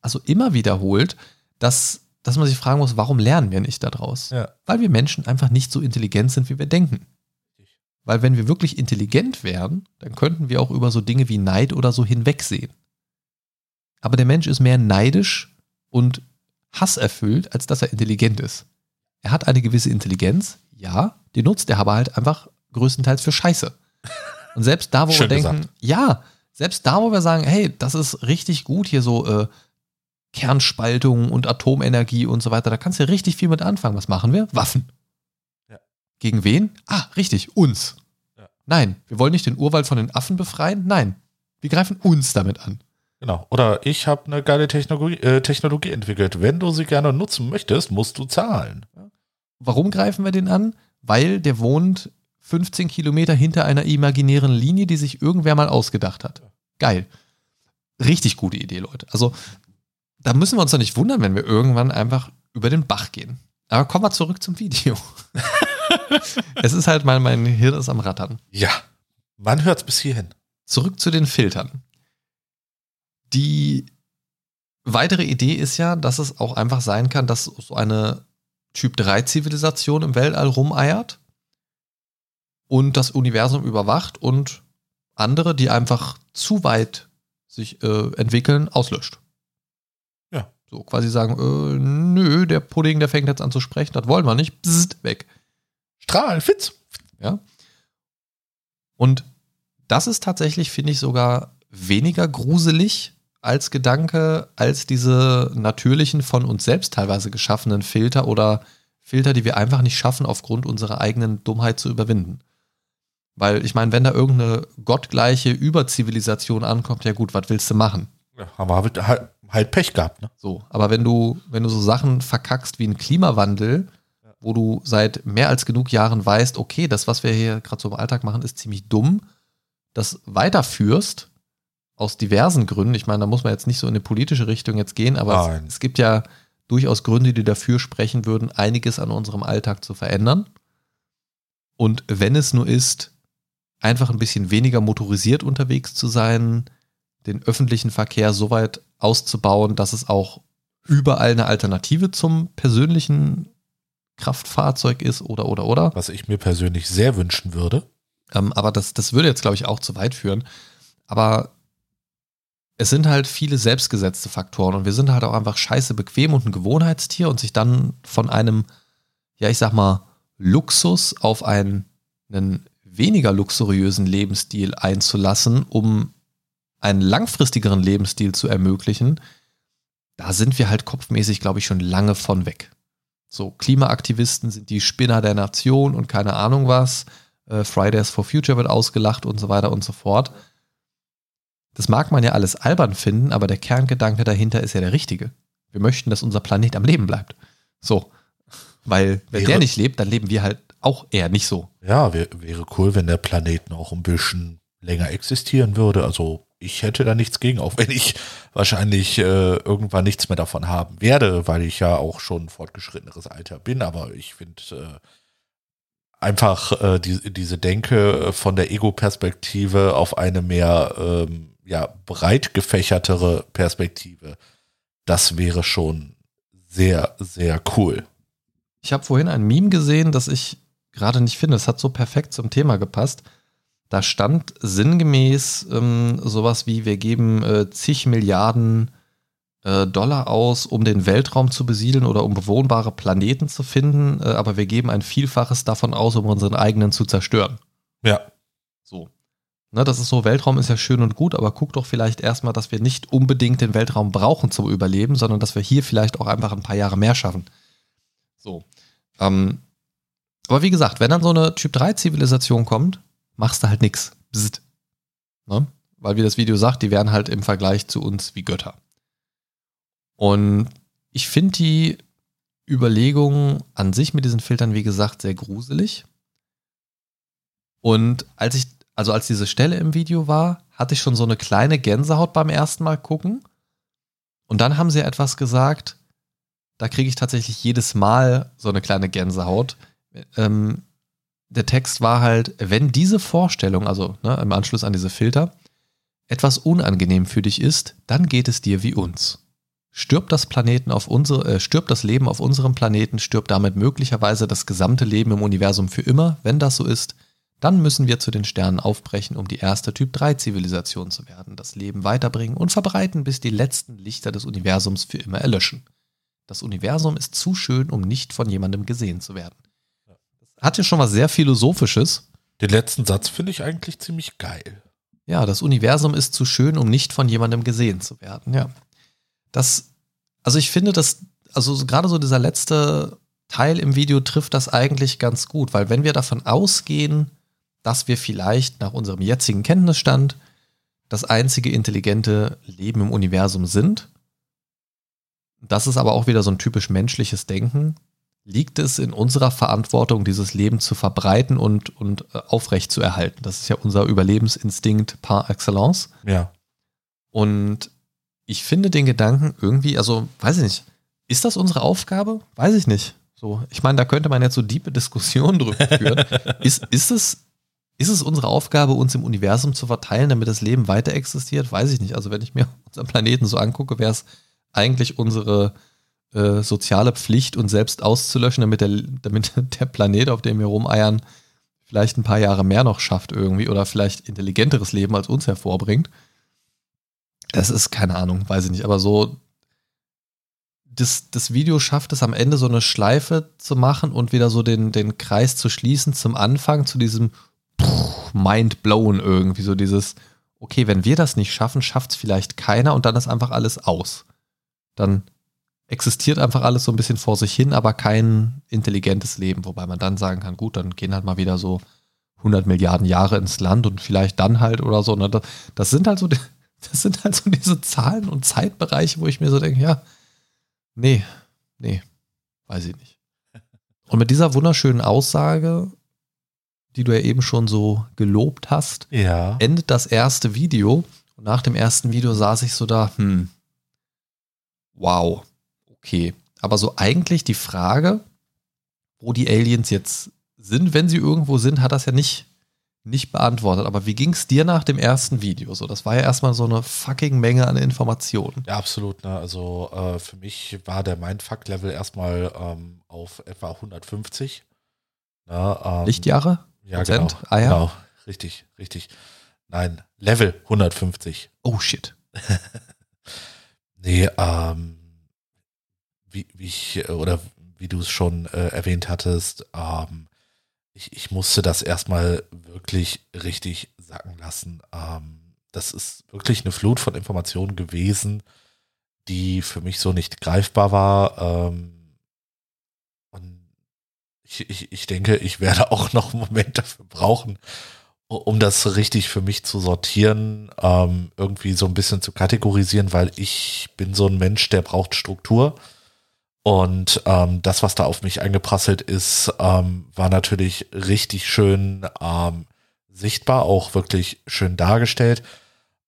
also immer wiederholt, dass, dass man sich fragen muss, warum lernen wir nicht daraus? Ja. Weil wir Menschen einfach nicht so intelligent sind, wie wir denken. Weil wenn wir wirklich intelligent wären, dann könnten wir auch über so Dinge wie Neid oder so hinwegsehen. Aber der Mensch ist mehr neidisch und hasserfüllt, als dass er intelligent ist. Er hat eine gewisse Intelligenz, ja, die nutzt er aber halt einfach größtenteils für Scheiße. Und selbst da, wo Schön wir denken, gesagt. ja, selbst da, wo wir sagen, hey, das ist richtig gut, hier so äh, Kernspaltung und Atomenergie und so weiter. Da kannst du ja richtig viel mit anfangen. Was machen wir? Waffen. Ja. Gegen wen? Ah, richtig, uns. Ja. Nein, wir wollen nicht den Urwald von den Affen befreien. Nein, wir greifen uns damit an. Genau. Oder ich habe eine geile Technologie, äh, Technologie, entwickelt. Wenn du sie gerne nutzen möchtest, musst du zahlen. Warum greifen wir den an? Weil der wohnt 15 Kilometer hinter einer imaginären Linie, die sich irgendwer mal ausgedacht hat. Geil. Richtig gute Idee, Leute. Also da müssen wir uns doch nicht wundern, wenn wir irgendwann einfach über den Bach gehen. Aber kommen wir zurück zum Video. es ist halt mal, mein Hirn ist am Rattern. Ja, man hört es bis hierhin. Zurück zu den Filtern. Die weitere Idee ist ja, dass es auch einfach sein kann, dass so eine Typ 3 Zivilisation im Weltall rumeiert und das Universum überwacht und andere, die einfach zu weit sich äh, entwickeln, auslöscht. So quasi sagen, äh, nö, der Pudding, der fängt jetzt an zu sprechen, das wollen wir nicht. Psst, weg. Strahlen, Fitz. Ja. Und das ist tatsächlich, finde ich, sogar weniger gruselig als Gedanke, als diese natürlichen von uns selbst teilweise geschaffenen Filter oder Filter, die wir einfach nicht schaffen, aufgrund unserer eigenen Dummheit zu überwinden. Weil ich meine, wenn da irgendeine gottgleiche Überzivilisation ankommt, ja gut, was willst du machen? Ja, haben wir halt, halt, halt Pech gehabt, ne? So, aber wenn du, wenn du so Sachen verkackst wie einen Klimawandel, wo du seit mehr als genug Jahren weißt, okay, das, was wir hier gerade so im Alltag machen, ist ziemlich dumm, das weiterführst, aus diversen Gründen, ich meine, da muss man jetzt nicht so in eine politische Richtung jetzt gehen, aber es, es, gibt ja durchaus Gründe, die dafür sprechen würden, einiges an unserem Alltag zu verändern. Und wenn es nur ist, einfach ein bisschen weniger motorisiert unterwegs zu sein, den öffentlichen Verkehr so weit auszubauen, dass es auch überall eine Alternative zum persönlichen Kraftfahrzeug ist oder oder oder. Was ich mir persönlich sehr wünschen würde. Ähm, aber das, das würde jetzt, glaube ich, auch zu weit führen. Aber es sind halt viele selbstgesetzte Faktoren und wir sind halt auch einfach scheiße bequem und ein Gewohnheitstier und sich dann von einem, ja, ich sag mal, Luxus auf einen, einen weniger luxuriösen Lebensstil einzulassen, um einen langfristigeren Lebensstil zu ermöglichen, da sind wir halt kopfmäßig, glaube ich, schon lange von weg. So, Klimaaktivisten sind die Spinner der Nation und keine Ahnung was. Äh, Fridays for Future wird ausgelacht und so weiter und so fort. Das mag man ja alles albern finden, aber der Kerngedanke dahinter ist ja der richtige. Wir möchten, dass unser Planet am Leben bleibt. So. Weil, wenn wäre, der nicht lebt, dann leben wir halt auch eher nicht so. Ja, wär, wäre cool, wenn der Planet noch ein bisschen länger existieren würde. Also ich hätte da nichts gegen, auch wenn ich wahrscheinlich äh, irgendwann nichts mehr davon haben werde, weil ich ja auch schon fortgeschritteneres Alter bin. Aber ich finde äh, einfach äh, die, diese Denke von der Ego-Perspektive auf eine mehr ähm, ja, breit gefächertere Perspektive, das wäre schon sehr, sehr cool. Ich habe vorhin ein Meme gesehen, das ich gerade nicht finde. Es hat so perfekt zum Thema gepasst. Da stand sinngemäß ähm, sowas wie, wir geben äh, zig Milliarden äh, Dollar aus, um den Weltraum zu besiedeln oder um bewohnbare Planeten zu finden, äh, aber wir geben ein Vielfaches davon aus, um unseren eigenen zu zerstören. Ja. So. Ne, das ist so, Weltraum ist ja schön und gut, aber guck doch vielleicht erstmal, dass wir nicht unbedingt den Weltraum brauchen zum Überleben, sondern dass wir hier vielleicht auch einfach ein paar Jahre mehr schaffen. So. Ähm, aber wie gesagt, wenn dann so eine Typ-3-Zivilisation kommt, machst du halt nichts. Ne? Weil wie das Video sagt, die wären halt im Vergleich zu uns wie Götter. Und ich finde die Überlegung an sich mit diesen Filtern, wie gesagt, sehr gruselig. Und als ich, also als diese Stelle im Video war, hatte ich schon so eine kleine Gänsehaut beim ersten Mal gucken. Und dann haben sie etwas gesagt, da kriege ich tatsächlich jedes Mal so eine kleine Gänsehaut. Ähm, der Text war halt, wenn diese Vorstellung, also ne, im Anschluss an diese Filter, etwas unangenehm für dich ist, dann geht es dir wie uns. Stirbt das Planeten auf unsere, äh, stirbt das Leben auf unserem Planeten, stirbt damit möglicherweise das gesamte Leben im Universum für immer. Wenn das so ist, dann müssen wir zu den Sternen aufbrechen, um die erste Typ 3 Zivilisation zu werden, das Leben weiterbringen und verbreiten, bis die letzten Lichter des Universums für immer erlöschen. Das Universum ist zu schön, um nicht von jemandem gesehen zu werden. Hat ja schon was sehr Philosophisches. Den letzten Satz finde ich eigentlich ziemlich geil. Ja, das Universum ist zu schön, um nicht von jemandem gesehen zu werden. Ja. Das, also ich finde, dass, also gerade so dieser letzte Teil im Video trifft das eigentlich ganz gut, weil wenn wir davon ausgehen, dass wir vielleicht nach unserem jetzigen Kenntnisstand das einzige intelligente Leben im Universum sind, das ist aber auch wieder so ein typisch menschliches Denken. Liegt es in unserer Verantwortung, dieses Leben zu verbreiten und, und äh, aufrecht zu erhalten? Das ist ja unser Überlebensinstinkt par excellence. Ja. Und ich finde den Gedanken irgendwie, also weiß ich nicht, ist das unsere Aufgabe? Weiß ich nicht. So, ich meine, da könnte man jetzt so diepe Diskussionen drüber führen. ist, ist, es, ist es unsere Aufgabe, uns im Universum zu verteilen, damit das Leben weiter existiert? Weiß ich nicht. Also, wenn ich mir unseren Planeten so angucke, wäre es eigentlich unsere äh, soziale Pflicht, uns selbst auszulöschen, damit der, damit der Planet, auf dem wir rumeiern, vielleicht ein paar Jahre mehr noch schafft irgendwie oder vielleicht intelligenteres Leben als uns hervorbringt. Es ist keine Ahnung, weiß ich nicht, aber so das, das Video schafft es am Ende so eine Schleife zu machen und wieder so den, den Kreis zu schließen zum Anfang, zu diesem Mind blown irgendwie, so dieses, okay, wenn wir das nicht schaffen, schafft es vielleicht keiner und dann ist einfach alles aus. Dann existiert einfach alles so ein bisschen vor sich hin, aber kein intelligentes Leben, wobei man dann sagen kann, gut, dann gehen halt mal wieder so 100 Milliarden Jahre ins Land und vielleicht dann halt oder so. Ne? Das sind halt so, das sind halt so diese Zahlen und Zeitbereiche, wo ich mir so denke, ja, nee, nee, weiß ich nicht. Und mit dieser wunderschönen Aussage, die du ja eben schon so gelobt hast, Ja. endet das erste Video. Und nach dem ersten Video saß ich so da, hm, wow, okay. Aber so eigentlich die Frage, wo die Aliens jetzt sind, wenn sie irgendwo sind, hat das ja nicht, nicht beantwortet. Aber wie ging es dir nach dem ersten Video? So, das war ja erstmal so eine fucking Menge an Informationen. Ja, absolut. Ne? Also äh, für mich war der Mindfuck-Level erstmal ähm, auf etwa 150. Ne? Ähm, Lichtjahre? Ja, Prozent? genau. Ah, ja? Genau, richtig, richtig. Nein, Level 150. Oh shit. Nee, ähm, wie, wie ich, äh, oder wie du es schon äh, erwähnt hattest, ähm, ich, ich musste das erstmal wirklich richtig sacken lassen. Ähm, das ist wirklich eine Flut von Informationen gewesen, die für mich so nicht greifbar war. Ähm, und ich, ich, ich denke, ich werde auch noch einen Moment dafür brauchen, um das richtig für mich zu sortieren, ähm, irgendwie so ein bisschen zu kategorisieren, weil ich bin so ein Mensch, der braucht Struktur. Und ähm, das, was da auf mich eingeprasselt ist, ähm, war natürlich richtig schön ähm, sichtbar, auch wirklich schön dargestellt,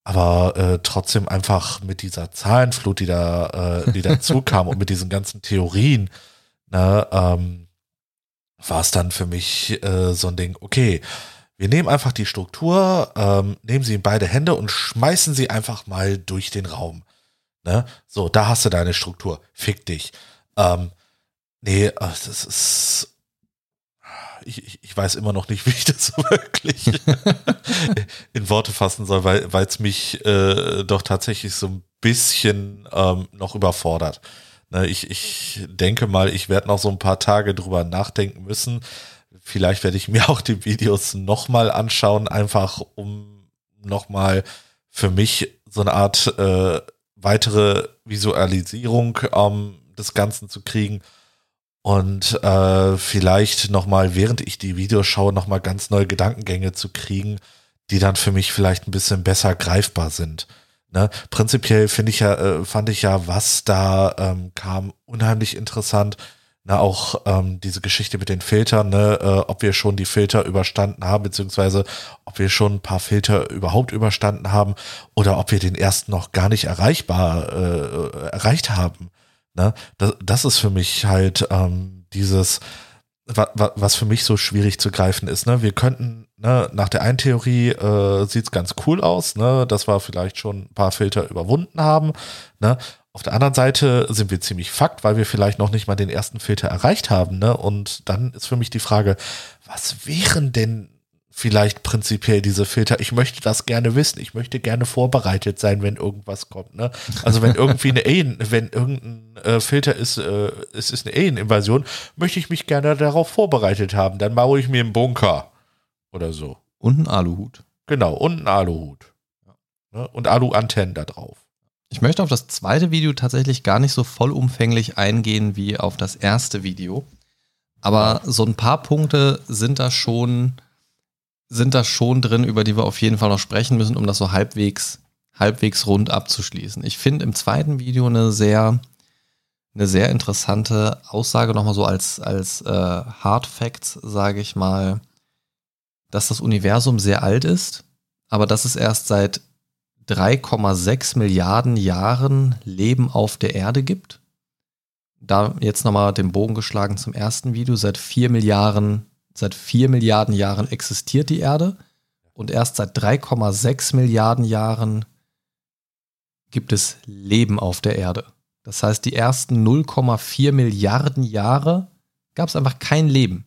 aber äh, trotzdem einfach mit dieser Zahlenflut, die da, äh, die dazu kam und mit diesen ganzen Theorien, ne, ähm, war es dann für mich äh, so ein Ding, okay, wir nehmen einfach die Struktur, ähm, nehmen sie in beide Hände und schmeißen sie einfach mal durch den Raum. Ne? So, da hast du deine Struktur. Fick dich. Ähm, nee, das ist. Ich, ich, weiß immer noch nicht, wie ich das wirklich in Worte fassen soll, weil es mich äh, doch tatsächlich so ein bisschen ähm, noch überfordert. Ne, ich, ich denke mal, ich werde noch so ein paar Tage drüber nachdenken müssen. Vielleicht werde ich mir auch die Videos nochmal anschauen, einfach um nochmal für mich so eine Art äh, weitere Visualisierung ähm, des Ganzen zu kriegen und äh, vielleicht nochmal, während ich die Videos schaue, nochmal ganz neue Gedankengänge zu kriegen, die dann für mich vielleicht ein bisschen besser greifbar sind. Ne? Prinzipiell finde ich ja, äh, fand ich ja, was da ähm, kam, unheimlich interessant. Na, auch ähm, diese Geschichte mit den Filtern, ne, äh, ob wir schon die Filter überstanden haben, beziehungsweise ob wir schon ein paar Filter überhaupt überstanden haben oder ob wir den ersten noch gar nicht erreichbar äh, erreicht haben. Ne? Das, das ist für mich halt ähm, dieses, wa, wa, was für mich so schwierig zu greifen ist. Ne? Wir könnten, ne, nach der einen Theorie äh, sieht es ganz cool aus, ne, dass wir vielleicht schon ein paar Filter überwunden haben. Ne? Auf der anderen Seite sind wir ziemlich fucked, weil wir vielleicht noch nicht mal den ersten Filter erreicht haben. Ne? Und dann ist für mich die Frage, was wären denn vielleicht prinzipiell diese Filter? Ich möchte das gerne wissen. Ich möchte gerne vorbereitet sein, wenn irgendwas kommt. Ne? Also wenn irgendwie eine Alien, wenn irgendein äh, Filter ist, äh, es ist eine Alien-Invasion, möchte ich mich gerne darauf vorbereitet haben. Dann baue ich mir einen Bunker oder so. Und ein Aluhut. Genau, und einen Aluhut. Ne? Und Alu-Antennen da drauf. Ich möchte auf das zweite Video tatsächlich gar nicht so vollumfänglich eingehen wie auf das erste Video. Aber so ein paar Punkte sind da schon, sind da schon drin, über die wir auf jeden Fall noch sprechen müssen, um das so halbwegs, halbwegs rund abzuschließen. Ich finde im zweiten Video eine sehr, eine sehr interessante Aussage nochmal so als, als äh, Hard Facts, sage ich mal, dass das Universum sehr alt ist, aber dass es erst seit 3,6 Milliarden Jahren Leben auf der Erde gibt. Da jetzt nochmal den Bogen geschlagen zum ersten Video. Seit 4 Milliarden, seit 4 Milliarden Jahren existiert die Erde und erst seit 3,6 Milliarden Jahren gibt es Leben auf der Erde. Das heißt, die ersten 0,4 Milliarden Jahre gab es einfach kein Leben.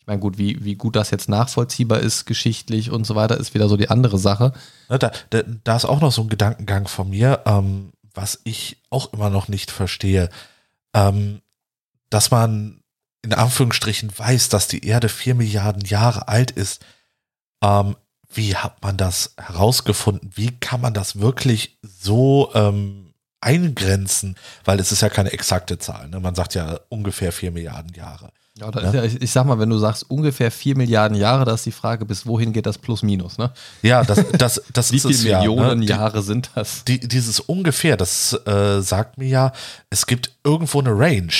Ich meine, gut, wie, wie gut das jetzt nachvollziehbar ist, geschichtlich und so weiter, ist wieder so die andere Sache. Da, da, da ist auch noch so ein Gedankengang von mir, ähm, was ich auch immer noch nicht verstehe, ähm, dass man in Anführungsstrichen weiß, dass die Erde vier Milliarden Jahre alt ist. Ähm, wie hat man das herausgefunden? Wie kann man das wirklich so ähm, eingrenzen, weil es ist ja keine exakte Zahl. Ne? Man sagt ja ungefähr vier Milliarden Jahre. Ja, ja? ja ich, ich, sag mal, wenn du sagst ungefähr vier Milliarden Jahre, da ist die Frage, bis wohin geht das plus minus, ne? Ja, das, das, das Wie ist viele es ja. Millionen ne? Jahre sind das? Die, dieses ungefähr, das äh, sagt mir ja, es gibt irgendwo eine Range.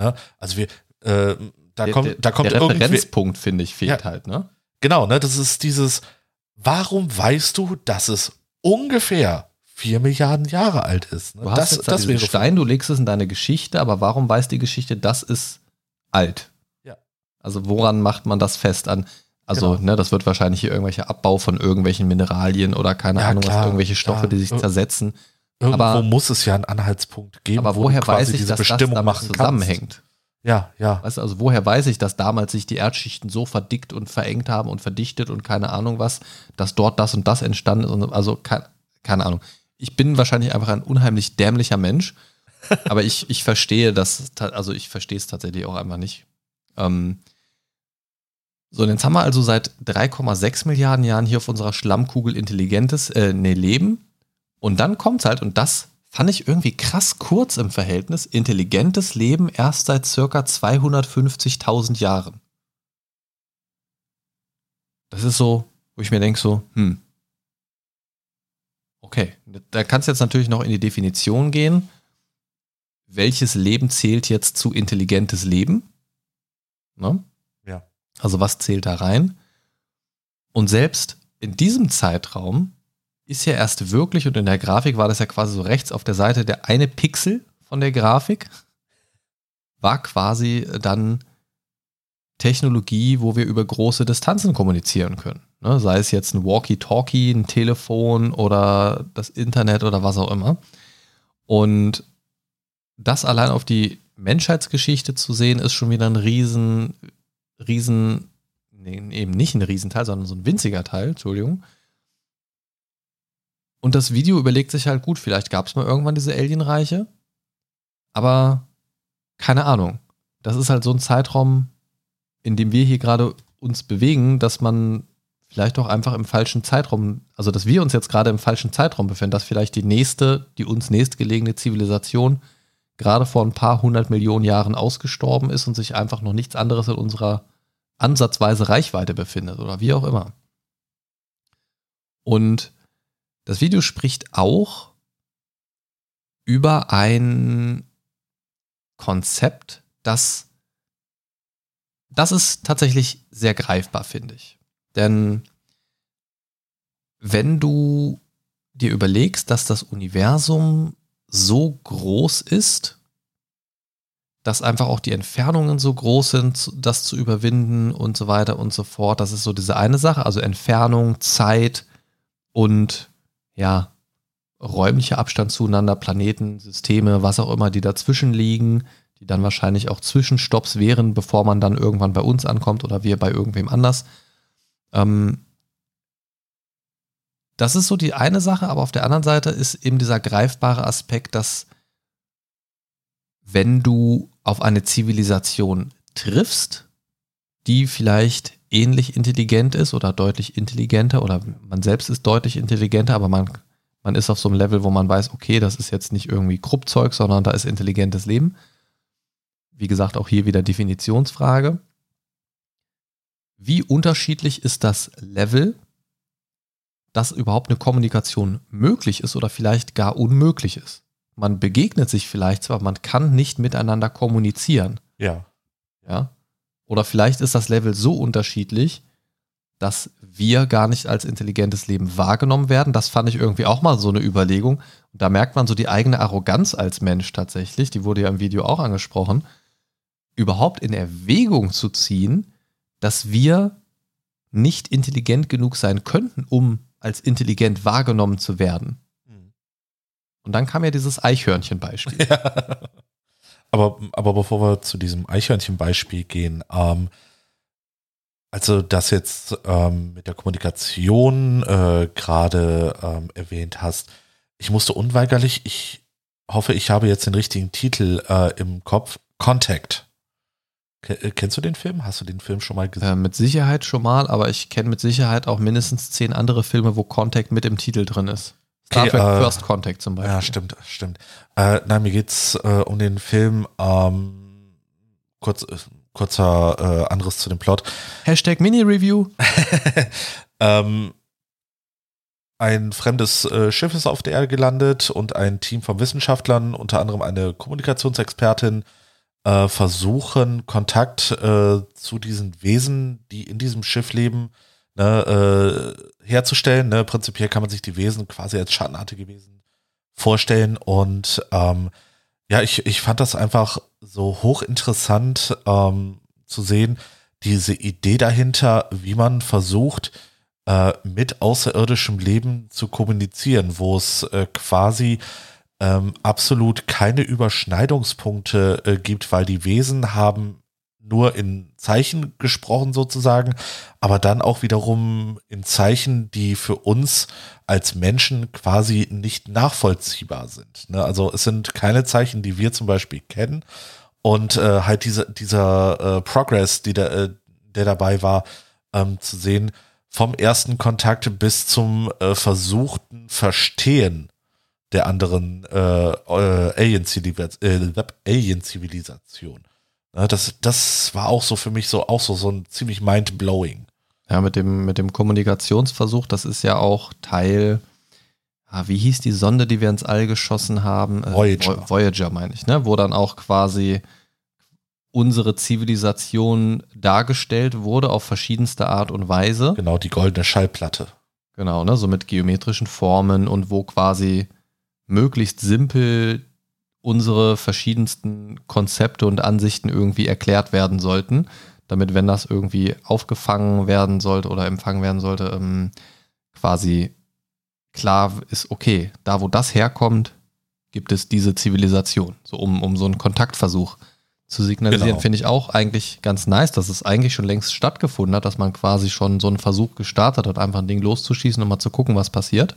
Ne? Also wir, äh, da Der- kommt, der, da kommt der Referenzpunkt, finde ich, fehlt Ja. halt, ne? genau, ne? Das ist dieses, warum weißt du, dass es ungefähr vier Milliarden Jahre alt ist? Ne? Du hast das jetzt da das wäre Stein, du legst es in deine Geschichte, aber warum weiß die Geschichte, das ist alt? Ja. Also woran macht man das fest an? Also, Genau. ne, das wird wahrscheinlich hier irgendwelcher Abbau von irgendwelchen Mineralien oder keine Ja, Ahnung, was klar, irgendwelche Stoffe, klar. die sich zersetzen. Irgendwo aber- muss es ja einen Anhaltspunkt geben. Aber wo woher quasi weiß ich, diese dass das Bestimmung damit zusammenhängt? Ja, ja. Weißt du, also woher weiß ich, dass damals sich die Erdschichten so verdickt und verengt haben und verdichtet und keine Ahnung was, dass dort das und das entstanden ist. Und also keine, keine Ahnung. Ich bin wahrscheinlich einfach ein unheimlich dämlicher Mensch, aber ich, ich verstehe das, also ich verstehe es tatsächlich auch einfach nicht. Ähm, so, und jetzt haben wir also seit 3,6 Milliarden Jahren hier auf unserer Schlammkugel intelligentes, äh, nee, Leben. Und dann kommt's halt, und das fand ich irgendwie krass kurz im Verhältnis, intelligentes Leben erst seit circa 250.000 Jahren. Das ist so, wo ich mir denke so, hm, okay, da kannst du jetzt natürlich noch in die Definition gehen. Welches Leben zählt jetzt zu intelligentes Leben? Ne? Ja. Also was zählt da rein? Und selbst in diesem Zeitraum ist ja erst wirklich, und in der Grafik war das ja quasi so rechts auf der Seite, der eine Pixel von der Grafik war quasi dann Technologie, wo wir über große Distanzen kommunizieren können. Ne? Sei es jetzt ein Walkie-Talkie, ein Telefon oder das Internet oder was auch immer. Und das allein auf die Menschheitsgeschichte zu sehen, ist schon wieder ein riesen, riesen, nee, eben nicht ein Riesenteil, sondern so ein winziger Teil, Entschuldigung. Und das Video überlegt sich halt gut, vielleicht gab es mal irgendwann diese Alienreiche, aber keine Ahnung. Das ist halt so ein Zeitraum, in dem wir hier gerade uns bewegen, dass man vielleicht auch einfach im falschen Zeitraum, also dass wir uns jetzt gerade im falschen Zeitraum befinden, dass vielleicht die nächste, die uns nächstgelegene Zivilisation gerade vor ein paar hundert Millionen Jahren ausgestorben ist und sich einfach noch nichts anderes in unserer ansatzweise Reichweite befindet oder wie auch immer. Und das Video spricht auch über ein Konzept, das das ist tatsächlich sehr greifbar, finde ich. Denn wenn du dir überlegst, dass das Universum so groß ist, dass einfach auch die Entfernungen so groß sind, das zu überwinden und so weiter und so fort. Das ist so diese eine Sache, also Entfernung, Zeit und ja, räumlicher Abstand zueinander, Planeten, Systeme, was auch immer, die dazwischen liegen, die dann wahrscheinlich auch Zwischenstopps wären, bevor man dann irgendwann bei uns ankommt oder wir bei irgendwem anders. Ähm, das ist so die eine Sache, aber auf der anderen Seite ist eben dieser greifbare Aspekt, dass wenn du auf eine Zivilisation triffst, die vielleicht ähnlich intelligent ist oder deutlich intelligenter oder man selbst ist deutlich intelligenter, aber man, man ist auf so einem Level, wo man weiß, okay, das ist jetzt nicht irgendwie Kruppzeug, sondern da ist intelligentes Leben. Wie gesagt, auch hier wieder Definitionsfrage. Wie unterschiedlich ist das Level, dass überhaupt eine Kommunikation möglich ist oder vielleicht gar unmöglich ist? Man begegnet sich vielleicht zwar, man kann nicht miteinander kommunizieren. Ja. Ja. Oder vielleicht ist das Level so unterschiedlich, dass wir gar nicht als intelligentes Leben wahrgenommen werden. Das fand ich irgendwie auch mal so eine Überlegung. Und da merkt man so die eigene Arroganz als Mensch tatsächlich, die wurde ja im Video auch angesprochen, überhaupt in Erwägung zu ziehen, dass wir nicht intelligent genug sein könnten, um als intelligent wahrgenommen zu werden. Und dann kam ja dieses Eichhörnchen-Beispiel. Ja. Aber, aber bevor wir zu diesem Eichhörnchen-Beispiel gehen, ähm, also das jetzt ähm, mit der Kommunikation äh, gerade ähm, erwähnt hast, ich musste unweigerlich, ich hoffe, ich habe jetzt den richtigen Titel äh, im Kopf, Contact. Ke- äh, Kennst du den Film? Hast du den Film schon mal gesehen? Äh, mit Sicherheit schon mal, aber ich kenne mit Sicherheit auch mindestens zehn andere Filme, wo Contact mit im Titel drin ist. Star Okay, Trek äh, First Contact zum Beispiel. Ja, stimmt, stimmt. Äh, nein, mir geht's äh, um den Film. Ähm, kurz, äh, kurzer äh, anderes zu dem Plot. Hashtag Mini-Review. Ähm, ein fremdes äh, Schiff ist auf der Erde gelandet und ein Team von Wissenschaftlern, unter anderem eine Kommunikationsexpertin, äh, versuchen Kontakt äh, zu diesen Wesen, die in diesem Schiff leben, ne, äh, herzustellen. Ne? Prinzipiell kann man sich die Wesen quasi als schattenartige Wesen vorstellen und ähm, ja, ich, ich fand das einfach so hochinteressant ähm, zu sehen, diese Idee dahinter, wie man versucht, äh, mit außerirdischem Leben zu kommunizieren, wo es äh, quasi ähm, absolut keine Überschneidungspunkte äh, gibt, weil die Wesen haben nur in Zeichen gesprochen sozusagen, aber dann auch wiederum in Zeichen, die für uns als Menschen quasi nicht nachvollziehbar sind. Ne? Also es sind keine Zeichen, die wir zum Beispiel kennen und äh, halt diese, dieser äh, Progress, die da, äh, der dabei war, ähm, zu sehen, vom ersten Kontakt bis zum äh, versuchten Verstehen der anderen äh, äh, Alien-Zivilisation. Ne, das, das war auch so für mich so auch so, so ein ziemlich mind-blowing. Ja, mit dem, mit dem Kommunikationsversuch, das ist ja auch Teil, ah, wie hieß die Sonde, die wir ins All geschossen haben? Äh, Voyager. Voy- Voyager meine ich, ne? Wo dann auch quasi unsere Zivilisation dargestellt wurde auf verschiedenste Art und Weise. Genau, die goldene Schallplatte. Genau, ne? So mit geometrischen Formen und wo quasi möglichst simpel unsere verschiedensten Konzepte und Ansichten irgendwie erklärt werden sollten, damit, wenn das irgendwie aufgefangen werden sollte oder empfangen werden sollte, ähm, quasi klar ist, okay, da wo das herkommt, gibt es diese Zivilisation. So um, um so einen Kontaktversuch zu signalisieren, Genau. finde ich auch eigentlich ganz nice, dass es eigentlich schon längst stattgefunden hat, dass man quasi schon so einen Versuch gestartet hat, einfach ein Ding loszuschießen und mal zu gucken, was passiert.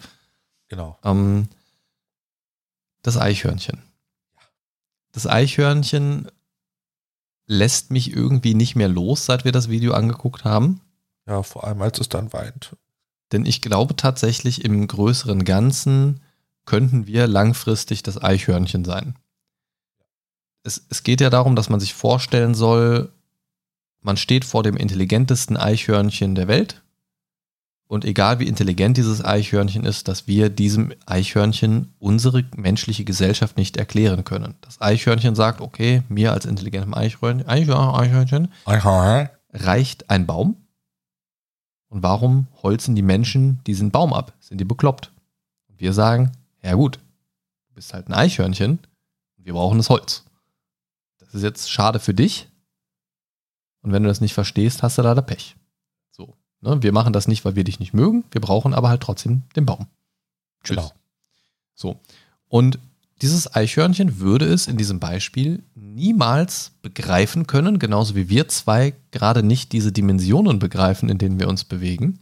Genau. Ähm, das Eichhörnchen. Das Eichhörnchen lässt mich irgendwie nicht mehr los, seit wir das Video angeguckt haben. Ja, vor allem als es dann weint. Denn ich glaube tatsächlich, im größeren Ganzen könnten wir langfristig das Eichhörnchen sein. Es, es geht ja darum, dass man sich vorstellen soll, man steht vor dem intelligentesten Eichhörnchen der Welt. Und egal wie intelligent dieses Eichhörnchen ist, dass wir diesem Eichhörnchen unsere menschliche Gesellschaft nicht erklären können. Das Eichhörnchen sagt, okay, mir als intelligentem Eichhörnchen, Eichhörnchen reicht ein Baum? Und warum holzen die Menschen diesen Baum ab? Sind die bekloppt? Und wir sagen, ja gut, du bist halt ein Eichhörnchen, wir brauchen das Holz. Das ist jetzt schade für dich. Und wenn du das nicht verstehst, hast du leider Pech. Ne? Wir machen das nicht, weil wir dich nicht mögen, wir brauchen aber halt trotzdem den Baum. Tschüss. Genau. So. Und dieses Eichhörnchen würde es in diesem Beispiel niemals begreifen können, genauso wie wir zwei gerade nicht diese Dimensionen begreifen, in denen wir uns bewegen,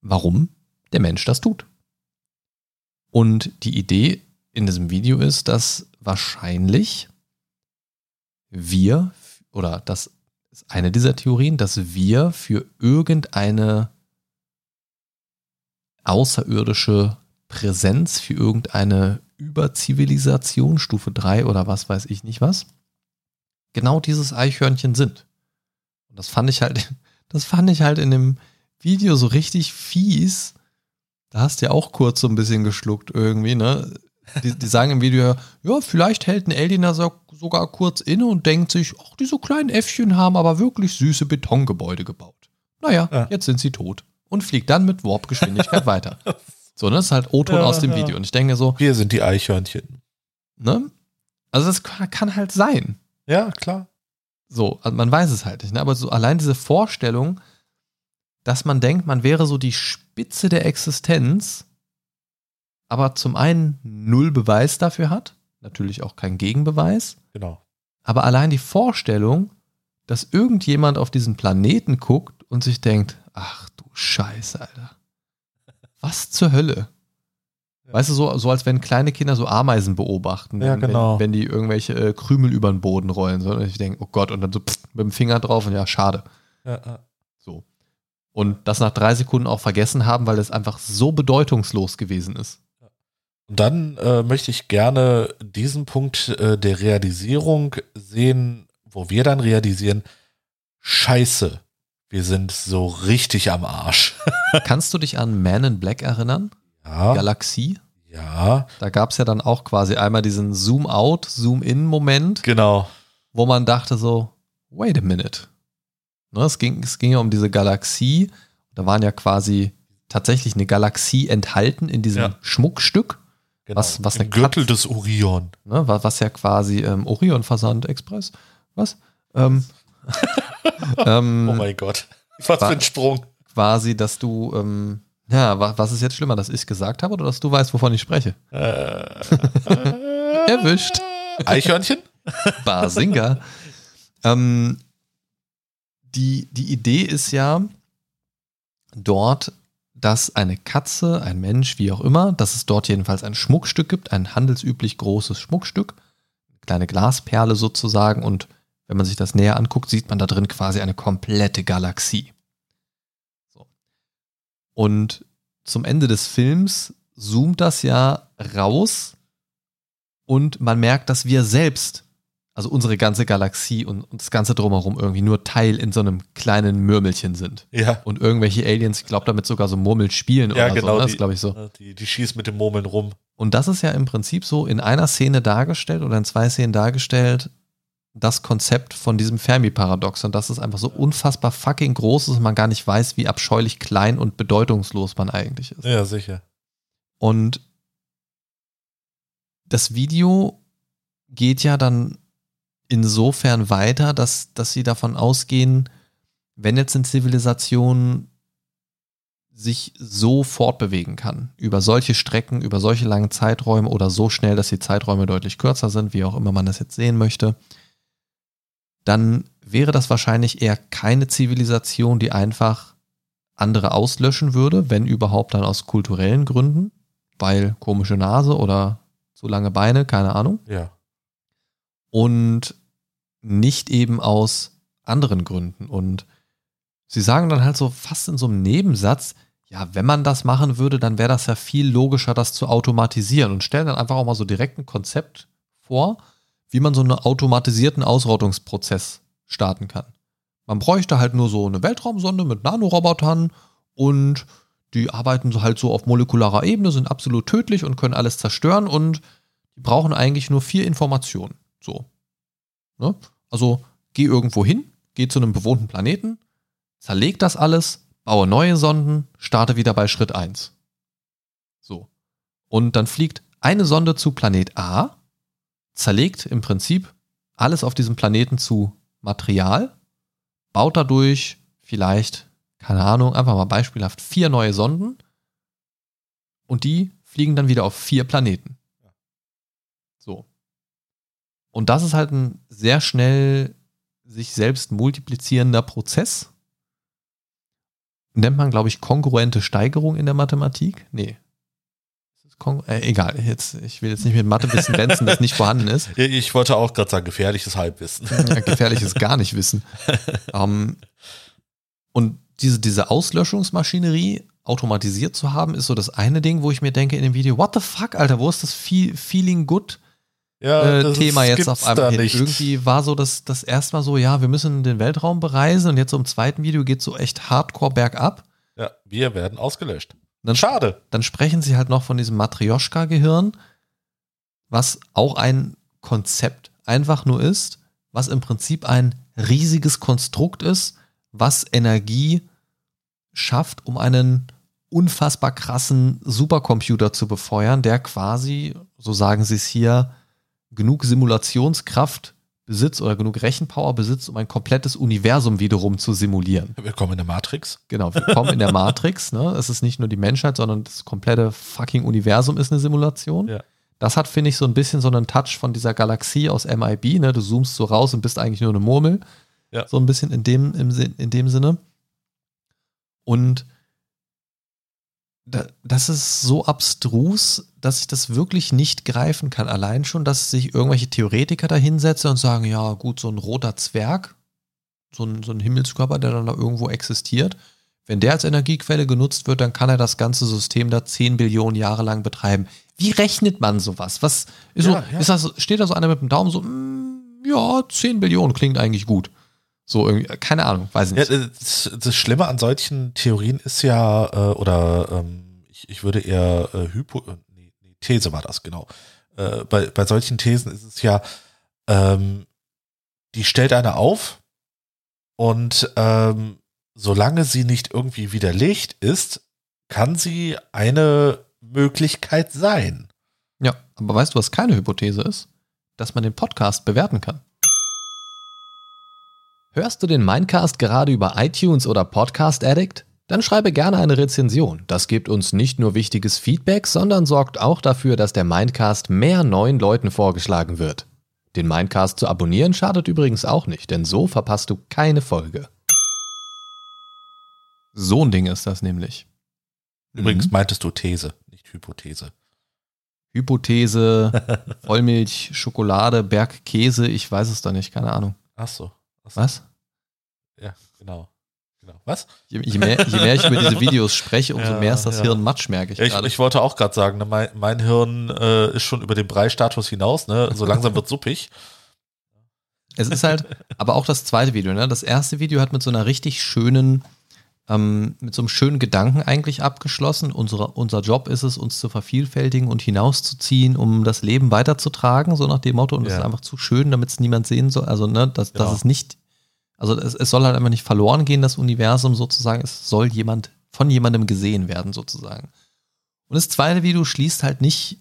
warum der Mensch das tut. Und die Idee in diesem Video ist, dass wahrscheinlich wir, oder das ist eine dieser Theorien, dass wir für irgendeine außerirdische Präsenz, für irgendeine Überzivilisation, Stufe 3 oder was weiß ich nicht was, genau dieses Eichhörnchen sind. Und das fand ich halt, das fand ich halt in dem Video so richtig fies. Da hast du ja auch kurz so ein bisschen geschluckt irgendwie, ne? Die, die sagen im Video, ja, vielleicht hält ein Alien da so, sogar kurz inne und denkt sich, ach, diese kleinen Äffchen haben aber wirklich süße Betongebäude gebaut. Naja, Ja. jetzt sind sie tot. Und fliegt dann mit Warp-Geschwindigkeit weiter. So, und das ist halt O-Ton Ja, aus dem ja. Video. Und ich denke so, Wir sind die Eichhörnchen. ne? Also das kann kann halt sein. Ja, klar. So, also man weiß es halt nicht. Ne? Aber so allein diese Vorstellung, dass man denkt, man wäre so die Spitze der Existenz, aber zum einen null Beweis dafür hat, natürlich auch kein Gegenbeweis, Genau. aber allein die Vorstellung, dass irgendjemand auf diesen Planeten guckt und sich denkt, ach du Scheiße, Alter. Was zur Hölle? Ja. Weißt du, so, so als wenn kleine Kinder so Ameisen beobachten, Ja, wenn, genau. wenn, wenn die irgendwelche äh, Krümel über den Boden rollen. So, und ich denke, oh Gott, und dann so pst, mit dem Finger drauf und ja, schade. Ja, ja. So. Und das nach drei Sekunden auch vergessen haben, weil es einfach so bedeutungslos gewesen ist. Und dann äh, möchte ich gerne diesen Punkt äh, der Realisierung sehen, wo wir dann realisieren, scheiße, wir sind so richtig am Arsch. Kannst du dich an Man in Black erinnern? Ja. Galaxie? Ja. Da gab es ja dann auch quasi einmal diesen Zoom-out, Zoom-in-Moment, Genau. wo man dachte so, wait a minute. Ne, es, ging, es ging ja um diese Galaxie. Da waren ja quasi tatsächlich eine Galaxie enthalten in diesem Ja. Schmuckstück, genau. Was- was Im eine Gürtel Katz- des Orion. ne, wa- was ja quasi ähm, Orion Versand Express, was? Ähm, ähm, Oh mein Gott. Was für ein Sprung. quasi, dass du, ähm, ja, wa- was ist jetzt schlimmer, dass ich gesagt habe oder dass du weißt, wovon ich spreche? Äh, Erwischt. Eichhörnchen? Basinga. ähm, die, die Idee ist ja dort, dass eine Katze, ein Mensch, wie auch immer, dass es dort jedenfalls ein Schmuckstück gibt, ein handelsüblich großes Schmuckstück, eine kleine Glasperle sozusagen und wenn man sich das näher anguckt, sieht man da drin quasi eine komplette Galaxie. So. Und zum Ende des Films zoomt das ja raus und man merkt, dass wir selbst, also unsere ganze Galaxie und, und das ganze drumherum irgendwie nur Teil in so einem kleinen Mürmelchen sind. Ja. Und irgendwelche Aliens, ich glaube, damit sogar so Murmel spielen Ja, oder genau. so. Ne? Das die, glaube ich so. Die, die schießt mit dem Murmeln rum. Und das ist ja im Prinzip so in einer Szene dargestellt oder in zwei Szenen dargestellt, das Konzept von diesem Fermi-Paradoxon, dass es einfach so unfassbar fucking groß ist und man gar nicht weiß, wie abscheulich klein und bedeutungslos man eigentlich ist. Ja, sicher. Und das Video geht ja dann insofern weiter, dass, dass sie davon ausgehen, wenn jetzt eine Zivilisation sich so fortbewegen kann, über solche Strecken, über solche langen Zeiträume oder so schnell, dass die Zeiträume deutlich kürzer sind, wie auch immer man das jetzt sehen möchte, dann wäre das wahrscheinlich eher keine Zivilisation, die einfach andere auslöschen würde, wenn überhaupt dann aus kulturellen Gründen, weil komische Nase oder zu lange Beine, keine Ahnung Ja. und nicht eben aus anderen Gründen. Und sie sagen dann halt so fast in so einem Nebensatz, ja, wenn man das machen würde, dann wäre das ja viel logischer, das zu automatisieren und stellen dann einfach auch mal so direkt ein Konzept vor, wie man so einen automatisierten Ausrottungsprozess starten kann. Man bräuchte halt nur so eine Weltraumsonde mit Nanorobotern und die arbeiten so halt so auf molekularer Ebene, sind absolut tödlich und können alles zerstören und die brauchen eigentlich nur vier Informationen. So. Ne? Also geh irgendwo hin, geh zu einem bewohnten Planeten, zerleg das alles, baue neue Sonden, starte wieder bei Schritt 1. So. Und dann fliegt eine Sonde zu Planet A, zerlegt im Prinzip alles auf diesem Planeten zu Material, baut dadurch vielleicht, keine Ahnung, einfach mal beispielhaft vier neue Sonden und die fliegen dann wieder auf vier Planeten. Und das ist halt ein sehr schnell sich selbst multiplizierender Prozess. Nennt man, glaube ich, kongruente Steigerung in der Mathematik? Nee. Äh, egal, jetzt, ich will jetzt nicht mit Mathewissen glänzen, das nicht vorhanden ist. Ich wollte auch gerade sagen, gefährliches Halbwissen. Ja, gefährliches gar nicht wissen. ähm, und diese, diese Auslöschungsmaschinerie automatisiert zu haben, ist so das eine Ding, wo ich mir denke in dem Video, what the fuck, Alter, wo ist das Fe Feeling Good Ja, äh, Thema jetzt gibt's auf einmal hin? nicht. Irgendwie war so das, das erste Mal so, ja, wir müssen den Weltraum bereisen und jetzt so im zweiten Video geht so echt hardcore bergab. Ja, wir werden ausgelöscht. Dann, Schade. dann sprechen sie halt noch von diesem Matrioschka-Gehirn, was auch ein Konzept einfach nur ist, was im Prinzip ein riesiges Konstrukt ist, was Energie schafft, um einen unfassbar krassen Supercomputer zu befeuern, der quasi, so sagen sie es hier, genug Simulationskraft besitzt oder genug Rechenpower besitzt, um ein komplettes Universum wiederum zu simulieren. Willkommen in der Matrix. Genau, wir kommen in der Matrix. Ne? Es ist nicht nur die Menschheit, sondern das komplette fucking Universum ist eine Simulation. Ja. Das hat, finde ich, so ein bisschen so einen Touch von dieser Galaxie aus MIB. Ne? Du zoomst so raus und bist eigentlich nur eine Murmel. Ja. So ein bisschen in dem, im, in dem Sinne. Und das ist so abstrus, dass ich das wirklich nicht greifen kann. Allein schon, dass sich irgendwelche Theoretiker da hinsetzen und sagen, ja gut, so ein roter Zwerg, so ein, so ein Himmelskörper, der dann da irgendwo existiert, Wenn der als Energiequelle genutzt wird, dann kann er das ganze System da 10 Billionen Jahre lang betreiben. Wie rechnet man sowas? Was ist Ja, so, ja. Ist das, steht da so einer mit dem Daumen so, mm, ja, 10 Billionen klingt eigentlich gut. So irgendwie, keine Ahnung, weiß ich Ja, nicht. das, das Schlimme an solchen Theorien ist ja, äh, oder ähm, ich, ich würde eher äh, Hypo, äh, nee, nee, These war das, genau. Äh, bei, bei solchen Thesen ist es ja, ähm, die stellt einer auf und ähm, solange sie nicht irgendwie widerlegt ist, kann sie eine Möglichkeit sein. Ja, aber weißt du, was keine Hypothese ist? Dass man den Podcast bewerten kann. Hörst du den Mindcast gerade über iTunes oder Podcast Addict? Dann schreibe gerne eine Rezension. Das gibt uns nicht nur wichtiges Feedback, sondern sorgt auch dafür, dass der Mindcast mehr neuen Leuten vorgeschlagen wird. Den Mindcast zu abonnieren schadet übrigens auch nicht, denn so verpasst du keine Folge. So ein Ding ist das nämlich. Übrigens Mhm. meintest du These, nicht Hypothese. Hypothese, Vollmilch, Schokolade, Bergkäse, ich weiß es da nicht, keine Ahnung. Ach so. Was? Ja, genau. genau. Was? Je, je, mehr, je mehr ich über diese Videos spreche, umso Ja, mehr ist das ja. Hirn matsch, merke ich Ja, ich, gerade. ich wollte auch gerade sagen, ne, mein, mein Hirn äh, ist schon über den Brei-Status hinaus, ne? So langsam wird suppig. Es ist halt, aber auch das zweite Video, ne? Das erste Video hat mit so einer richtig schönen, ähm, mit so einem schönen Gedanken eigentlich abgeschlossen. Unsere, unser Job ist es, uns zu vervielfältigen und hinauszuziehen, um das Leben weiterzutragen, so nach dem Motto. Und das ist einfach zu schön, damit es niemand sehen soll. Also, ne, dass, dass Genau. es nicht, also es, es soll halt einfach nicht verloren gehen, das Universum sozusagen. Es soll jemand, von jemandem gesehen werden, sozusagen. Und das zweite Video schließt halt nicht,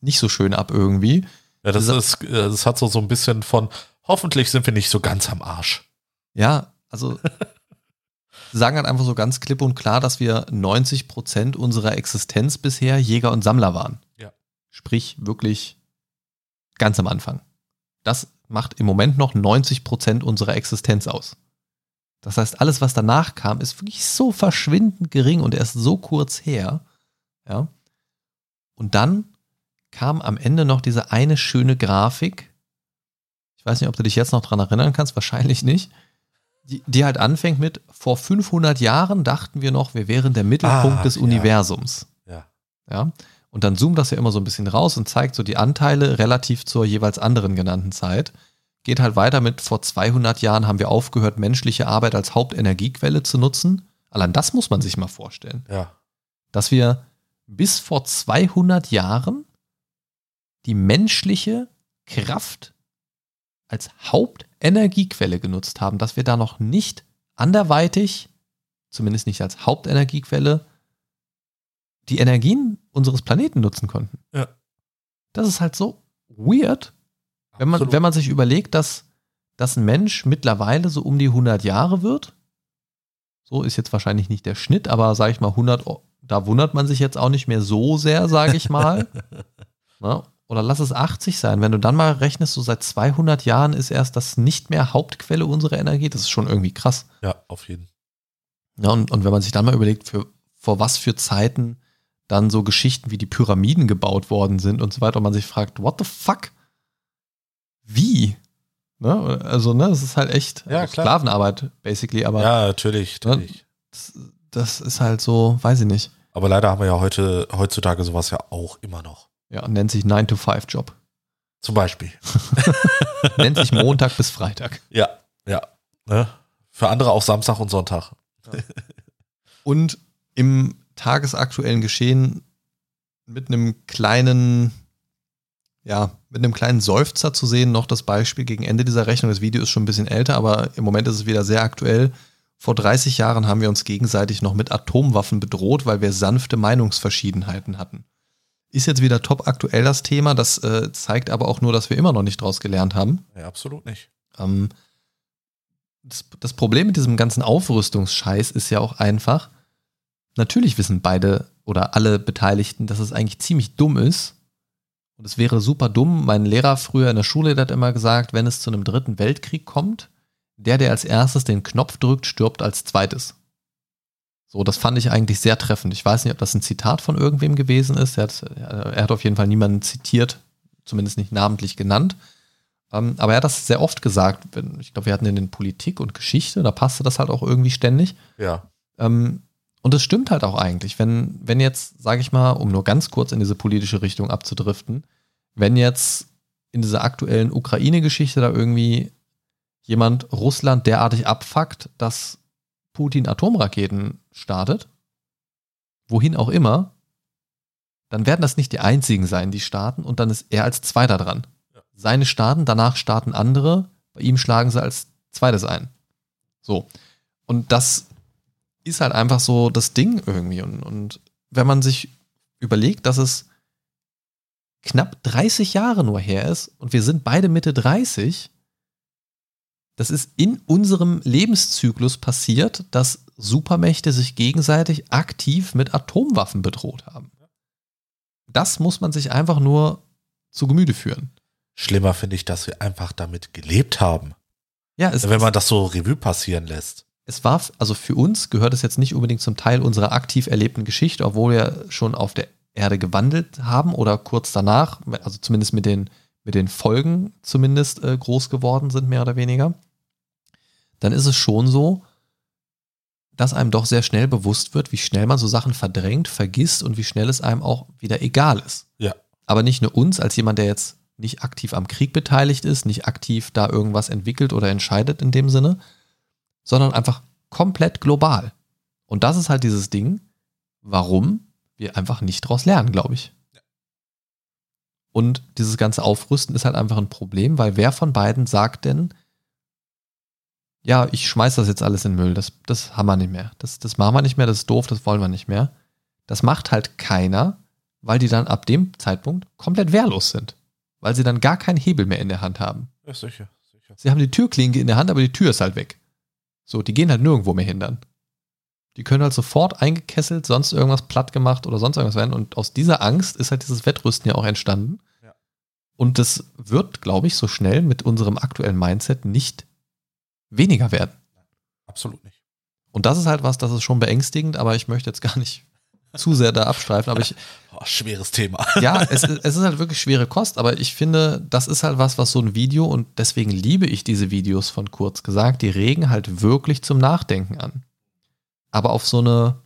nicht so schön ab irgendwie. Ja, das ist, äh, das hat so, so ein bisschen von, hoffentlich sind wir nicht so ganz am Arsch. Ja, also sie sagen halt einfach so ganz klipp und klar, dass wir 90 Prozent unserer Existenz bisher Jäger und Sammler waren. Ja. Sprich, wirklich ganz am Anfang. Das macht im Moment noch 90 Prozent unserer Existenz aus. Das heißt, alles, was danach kam, ist wirklich so verschwindend gering und erst so kurz her. Ja. Und dann kam am Ende noch diese eine schöne Grafik. Ich weiß nicht, ob du dich jetzt noch dran erinnern kannst, wahrscheinlich nicht. Die, die halt anfängt mit, vor 500 Jahren dachten wir noch, wir wären der Mittelpunkt Ah, des ja. Universums. Ja. Ja. Und dann zoomt das ja immer so ein bisschen raus und zeigt so die Anteile relativ zur jeweils anderen genannten Zeit. Geht halt weiter mit, vor 200 Jahren haben wir aufgehört, menschliche Arbeit als Hauptenergiequelle zu nutzen. Allein das muss man sich mal vorstellen. Ja. Dass wir bis vor 200 Jahren die menschliche Kraft als Hauptenergiequelle genutzt haben, dass wir da noch nicht anderweitig, zumindest nicht als Hauptenergiequelle, die Energien unseres Planeten nutzen konnten. Ja. Das ist halt so weird, wenn man, Absolut. wenn man sich überlegt, dass, dass ein Mensch mittlerweile so um die 100 Jahre wird. So ist jetzt wahrscheinlich nicht der Schnitt, aber sage ich mal 100, O- da wundert man sich jetzt auch nicht mehr so sehr, sage ich mal. Na, oder lass es 80 sein. Wenn du dann mal rechnest, so seit 200 Jahren ist erst das nicht mehr Hauptquelle unserer Energie. Das ist schon irgendwie krass. ja, auf jeden. Ja, und, und wenn man sich dann mal überlegt, für, vor was für Zeiten dann so Geschichten wie die Pyramiden gebaut worden sind und so weiter, und man sich fragt, what the fuck? Wie? Ne? Also, ne, es ist halt echt Ja, also. Sklavenarbeit, basically, aber Ja, natürlich, natürlich. das, das ist halt so, weiß ich nicht. Aber leider haben wir ja heute, heutzutage sowas ja auch immer noch. Ja, nennt sich 9-to-5-Job. Zum Beispiel. nennt sich Montag bis Freitag. Ja, ja. Ne? Für andere auch Samstag und Sonntag. Und im tagesaktuellen Geschehen mit einem kleinen, ja, mit einem kleinen Seufzer zu sehen, noch das Beispiel gegen Ende dieser Rechnung. Das Video ist schon ein bisschen älter, aber im Moment ist es wieder sehr aktuell. Vor 30 Jahren haben wir uns gegenseitig noch mit Atomwaffen bedroht, weil wir sanfte Meinungsverschiedenheiten hatten. Ist jetzt wieder top aktuell das Thema. Das äh, zeigt aber auch nur, dass wir immer noch nicht draus gelernt haben. Ja, absolut nicht. Ähm, das, das Problem mit diesem ganzen Aufrüstungsscheiß ist ja auch einfach, natürlich wissen beide oder alle Beteiligten, dass es eigentlich ziemlich dumm ist. Und es wäre super dumm. Mein Lehrer früher in der Schule der hat immer gesagt, wenn es zu einem dritten Weltkrieg kommt, der, der als erstes den Knopf drückt, stirbt als zweites. So, das fand ich eigentlich sehr treffend. Ich weiß nicht, ob das ein Zitat von irgendwem gewesen ist. Er hat, er hat auf jeden Fall niemanden zitiert, zumindest nicht namentlich genannt. Ähm, aber er hat das sehr oft gesagt. Wenn, ich glaube, wir hatten in den Politik und Geschichte, da passte das halt auch irgendwie ständig. Ja. Ähm, und es stimmt halt auch eigentlich, wenn, wenn jetzt, sage ich mal, um nur ganz kurz in diese politische Richtung abzudriften, wenn jetzt in dieser aktuellen Ukraine-Geschichte da irgendwie jemand Russland derartig abfuckt, dass Putin Atomraketen startet, wohin auch immer, dann werden das nicht die einzigen sein, die starten und dann ist er als Zweiter dran. Ja. Seine starten, danach starten andere, bei ihm schlagen sie als Zweites ein. So. Und das ist halt einfach so das Ding irgendwie. Und, und wenn man sich überlegt, dass es knapp 30 Jahre nur her ist und wir sind beide Mitte 30, das ist in unserem Lebenszyklus passiert, dass Supermächte sich gegenseitig aktiv mit Atomwaffen bedroht haben. Das muss man sich einfach nur zu Gemüte führen. Schlimmer finde ich, dass wir einfach damit gelebt haben. Ja, es, Wenn man das so Revue passieren lässt. Es war, also für uns gehört es jetzt nicht unbedingt zum Teil unserer aktiv erlebten Geschichte, obwohl wir schon auf der Erde gewandelt haben oder kurz danach, also zumindest mit den, mit den Folgen zumindest äh, groß geworden sind, mehr oder weniger. Dann ist es schon so, dass einem doch sehr schnell bewusst wird, wie schnell man so Sachen verdrängt, vergisst und wie schnell es einem auch wieder egal ist. Ja. Aber nicht nur uns, als jemand, der jetzt nicht aktiv am Krieg beteiligt ist, nicht aktiv da irgendwas entwickelt oder entscheidet in dem Sinne, sondern einfach komplett global. Und das ist halt dieses Ding, warum wir einfach nicht daraus lernen, glaube ich. Und dieses ganze Aufrüsten ist halt einfach ein Problem, weil wer von beiden sagt denn, ja, ich schmeiß das jetzt alles in den Müll, das, das haben wir nicht mehr. Das, das machen wir nicht mehr, das ist doof, das wollen wir nicht mehr. Das macht halt keiner, weil die dann ab dem Zeitpunkt komplett wehrlos sind. Weil sie dann gar keinen Hebel mehr in der Hand haben. Ja, sicher, sicher. Sie haben die Türklinke in der Hand, aber die Tür ist halt weg. So, die gehen halt nirgendwo mehr hindern. Die können halt sofort eingekesselt, sonst irgendwas platt gemacht oder sonst irgendwas werden. Und aus dieser Angst ist halt dieses Wettrüsten ja auch entstanden. Ja. Und das wird, glaube ich, so schnell mit unserem aktuellen Mindset nicht weniger werden. Absolut nicht. Und das ist halt was, das ist schon beängstigend, aber ich möchte jetzt gar nicht zu sehr da abstreifen. Aber ich, Oh, schweres Thema. ja, es, ist- es ist halt wirklich schwere Kost, aber ich finde, das ist halt was, was so ein Video und deswegen liebe ich diese Videos von kurz gesagt, die regen halt wirklich zum Nachdenken an. Aber auf so eine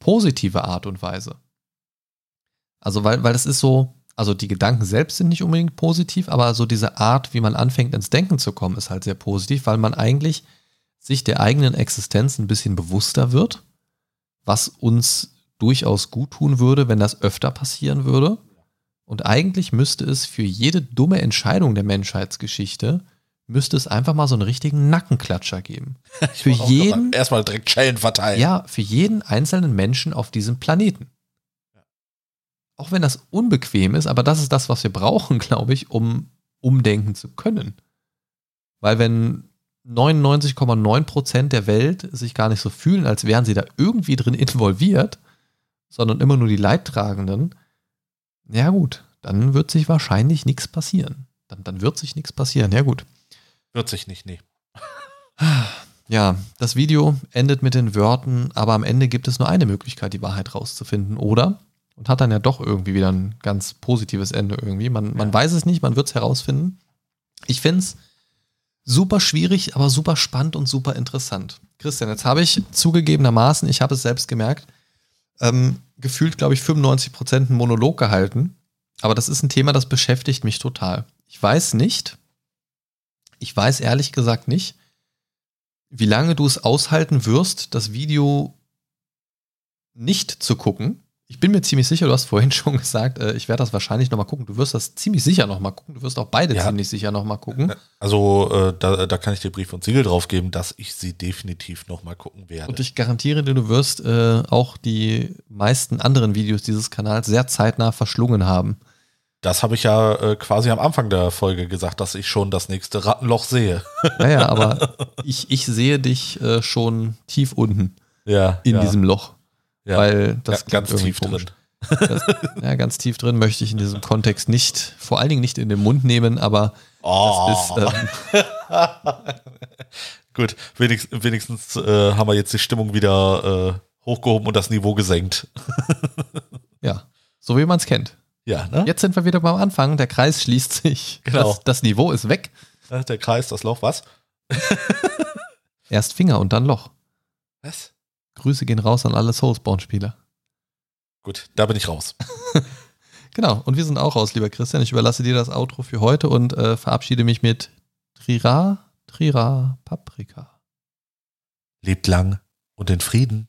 positive Art und Weise. Also, weil, weil das ist so, also die Gedanken selbst sind nicht unbedingt positiv, aber so diese Art, wie man anfängt ins Denken zu kommen, ist halt sehr positiv, weil man eigentlich sich der eigenen Existenz ein bisschen bewusster wird, was uns durchaus gut tun würde, wenn das öfter passieren würde. Und eigentlich müsste es für jede dumme Entscheidung der Menschheitsgeschichte, müsste es einfach mal so einen richtigen Nackenklatscher geben. Für Auch jeden, Erstmal direkt Schellen verteilen. ja, für jeden einzelnen Menschen auf diesem Planeten. Auch wenn das unbequem ist, aber das ist das, was wir brauchen, glaube ich, um umdenken zu können. Weil wenn 99,9 Prozent der Welt sich gar nicht so fühlen, als wären sie da irgendwie drin involviert, sondern immer nur die Leidtragenden, ja gut, dann wird sich wahrscheinlich nichts passieren. Dann, dann wird sich nichts passieren. Ja gut. Wird sich nicht, nee. Ja, das Video endet mit den Wörtern, aber am Ende gibt es nur eine Möglichkeit, die Wahrheit rauszufinden, oder? Und hat dann ja doch irgendwie wieder ein ganz positives Ende irgendwie. Man, man Ja. weiß es nicht, man wird es herausfinden. Ich finde es super schwierig, aber super spannend und super interessant. Christian, jetzt habe ich zugegebenermaßen, ich habe es selbst gemerkt, ähm, gefühlt, glaube ich, 95 Prozent einen Monolog gehalten. Aber das ist ein Thema, das beschäftigt mich total. Ich weiß nicht, ich weiß ehrlich gesagt nicht, wie lange du es aushalten wirst, das Video nicht zu gucken. Ich bin mir ziemlich sicher, du hast vorhin schon gesagt, äh, ich werde das wahrscheinlich nochmal gucken. Du wirst das ziemlich sicher nochmal gucken. Du wirst auch beide Ja. ziemlich sicher nochmal gucken. Also äh, da, da kann ich dir Brief und Siegel drauf geben, dass ich sie definitiv noch mal gucken werde. Und ich garantiere dir, du wirst äh, auch die meisten anderen Videos dieses Kanals sehr zeitnah verschlungen haben. das habe ich ja äh, quasi am Anfang der Folge gesagt, dass ich schon das nächste Rattenloch sehe. Naja, aber ich, ich sehe dich äh, schon tief unten Ja. in ja, diesem Loch. Ja. Weil das ja, ganz tief komisch. drin. Das, ja, ganz tief drin möchte ich in diesem Kontext nicht, vor allen Dingen nicht in den Mund nehmen, aber Oh. das ist, ähm, Gut, wenigstens, wenigstens äh, haben wir jetzt die Stimmung wieder äh, hochgehoben und das Niveau gesenkt. ja, so wie man es kennt. Ja, ne? Jetzt sind wir wieder beim Anfang, der Kreis schließt sich. Genau. Das, das Niveau ist weg. Der Kreis, das Loch, was? Erst Finger und dann Loch. Was? Grüße gehen raus an alle Soulspawn-Spieler. Gut, da bin ich raus. genau, und wir sind auch raus, lieber Christian. Ich überlasse dir das Outro für heute und äh, verabschiede mich mit Trira, Trira, Paprika. Lebt lang und in Frieden.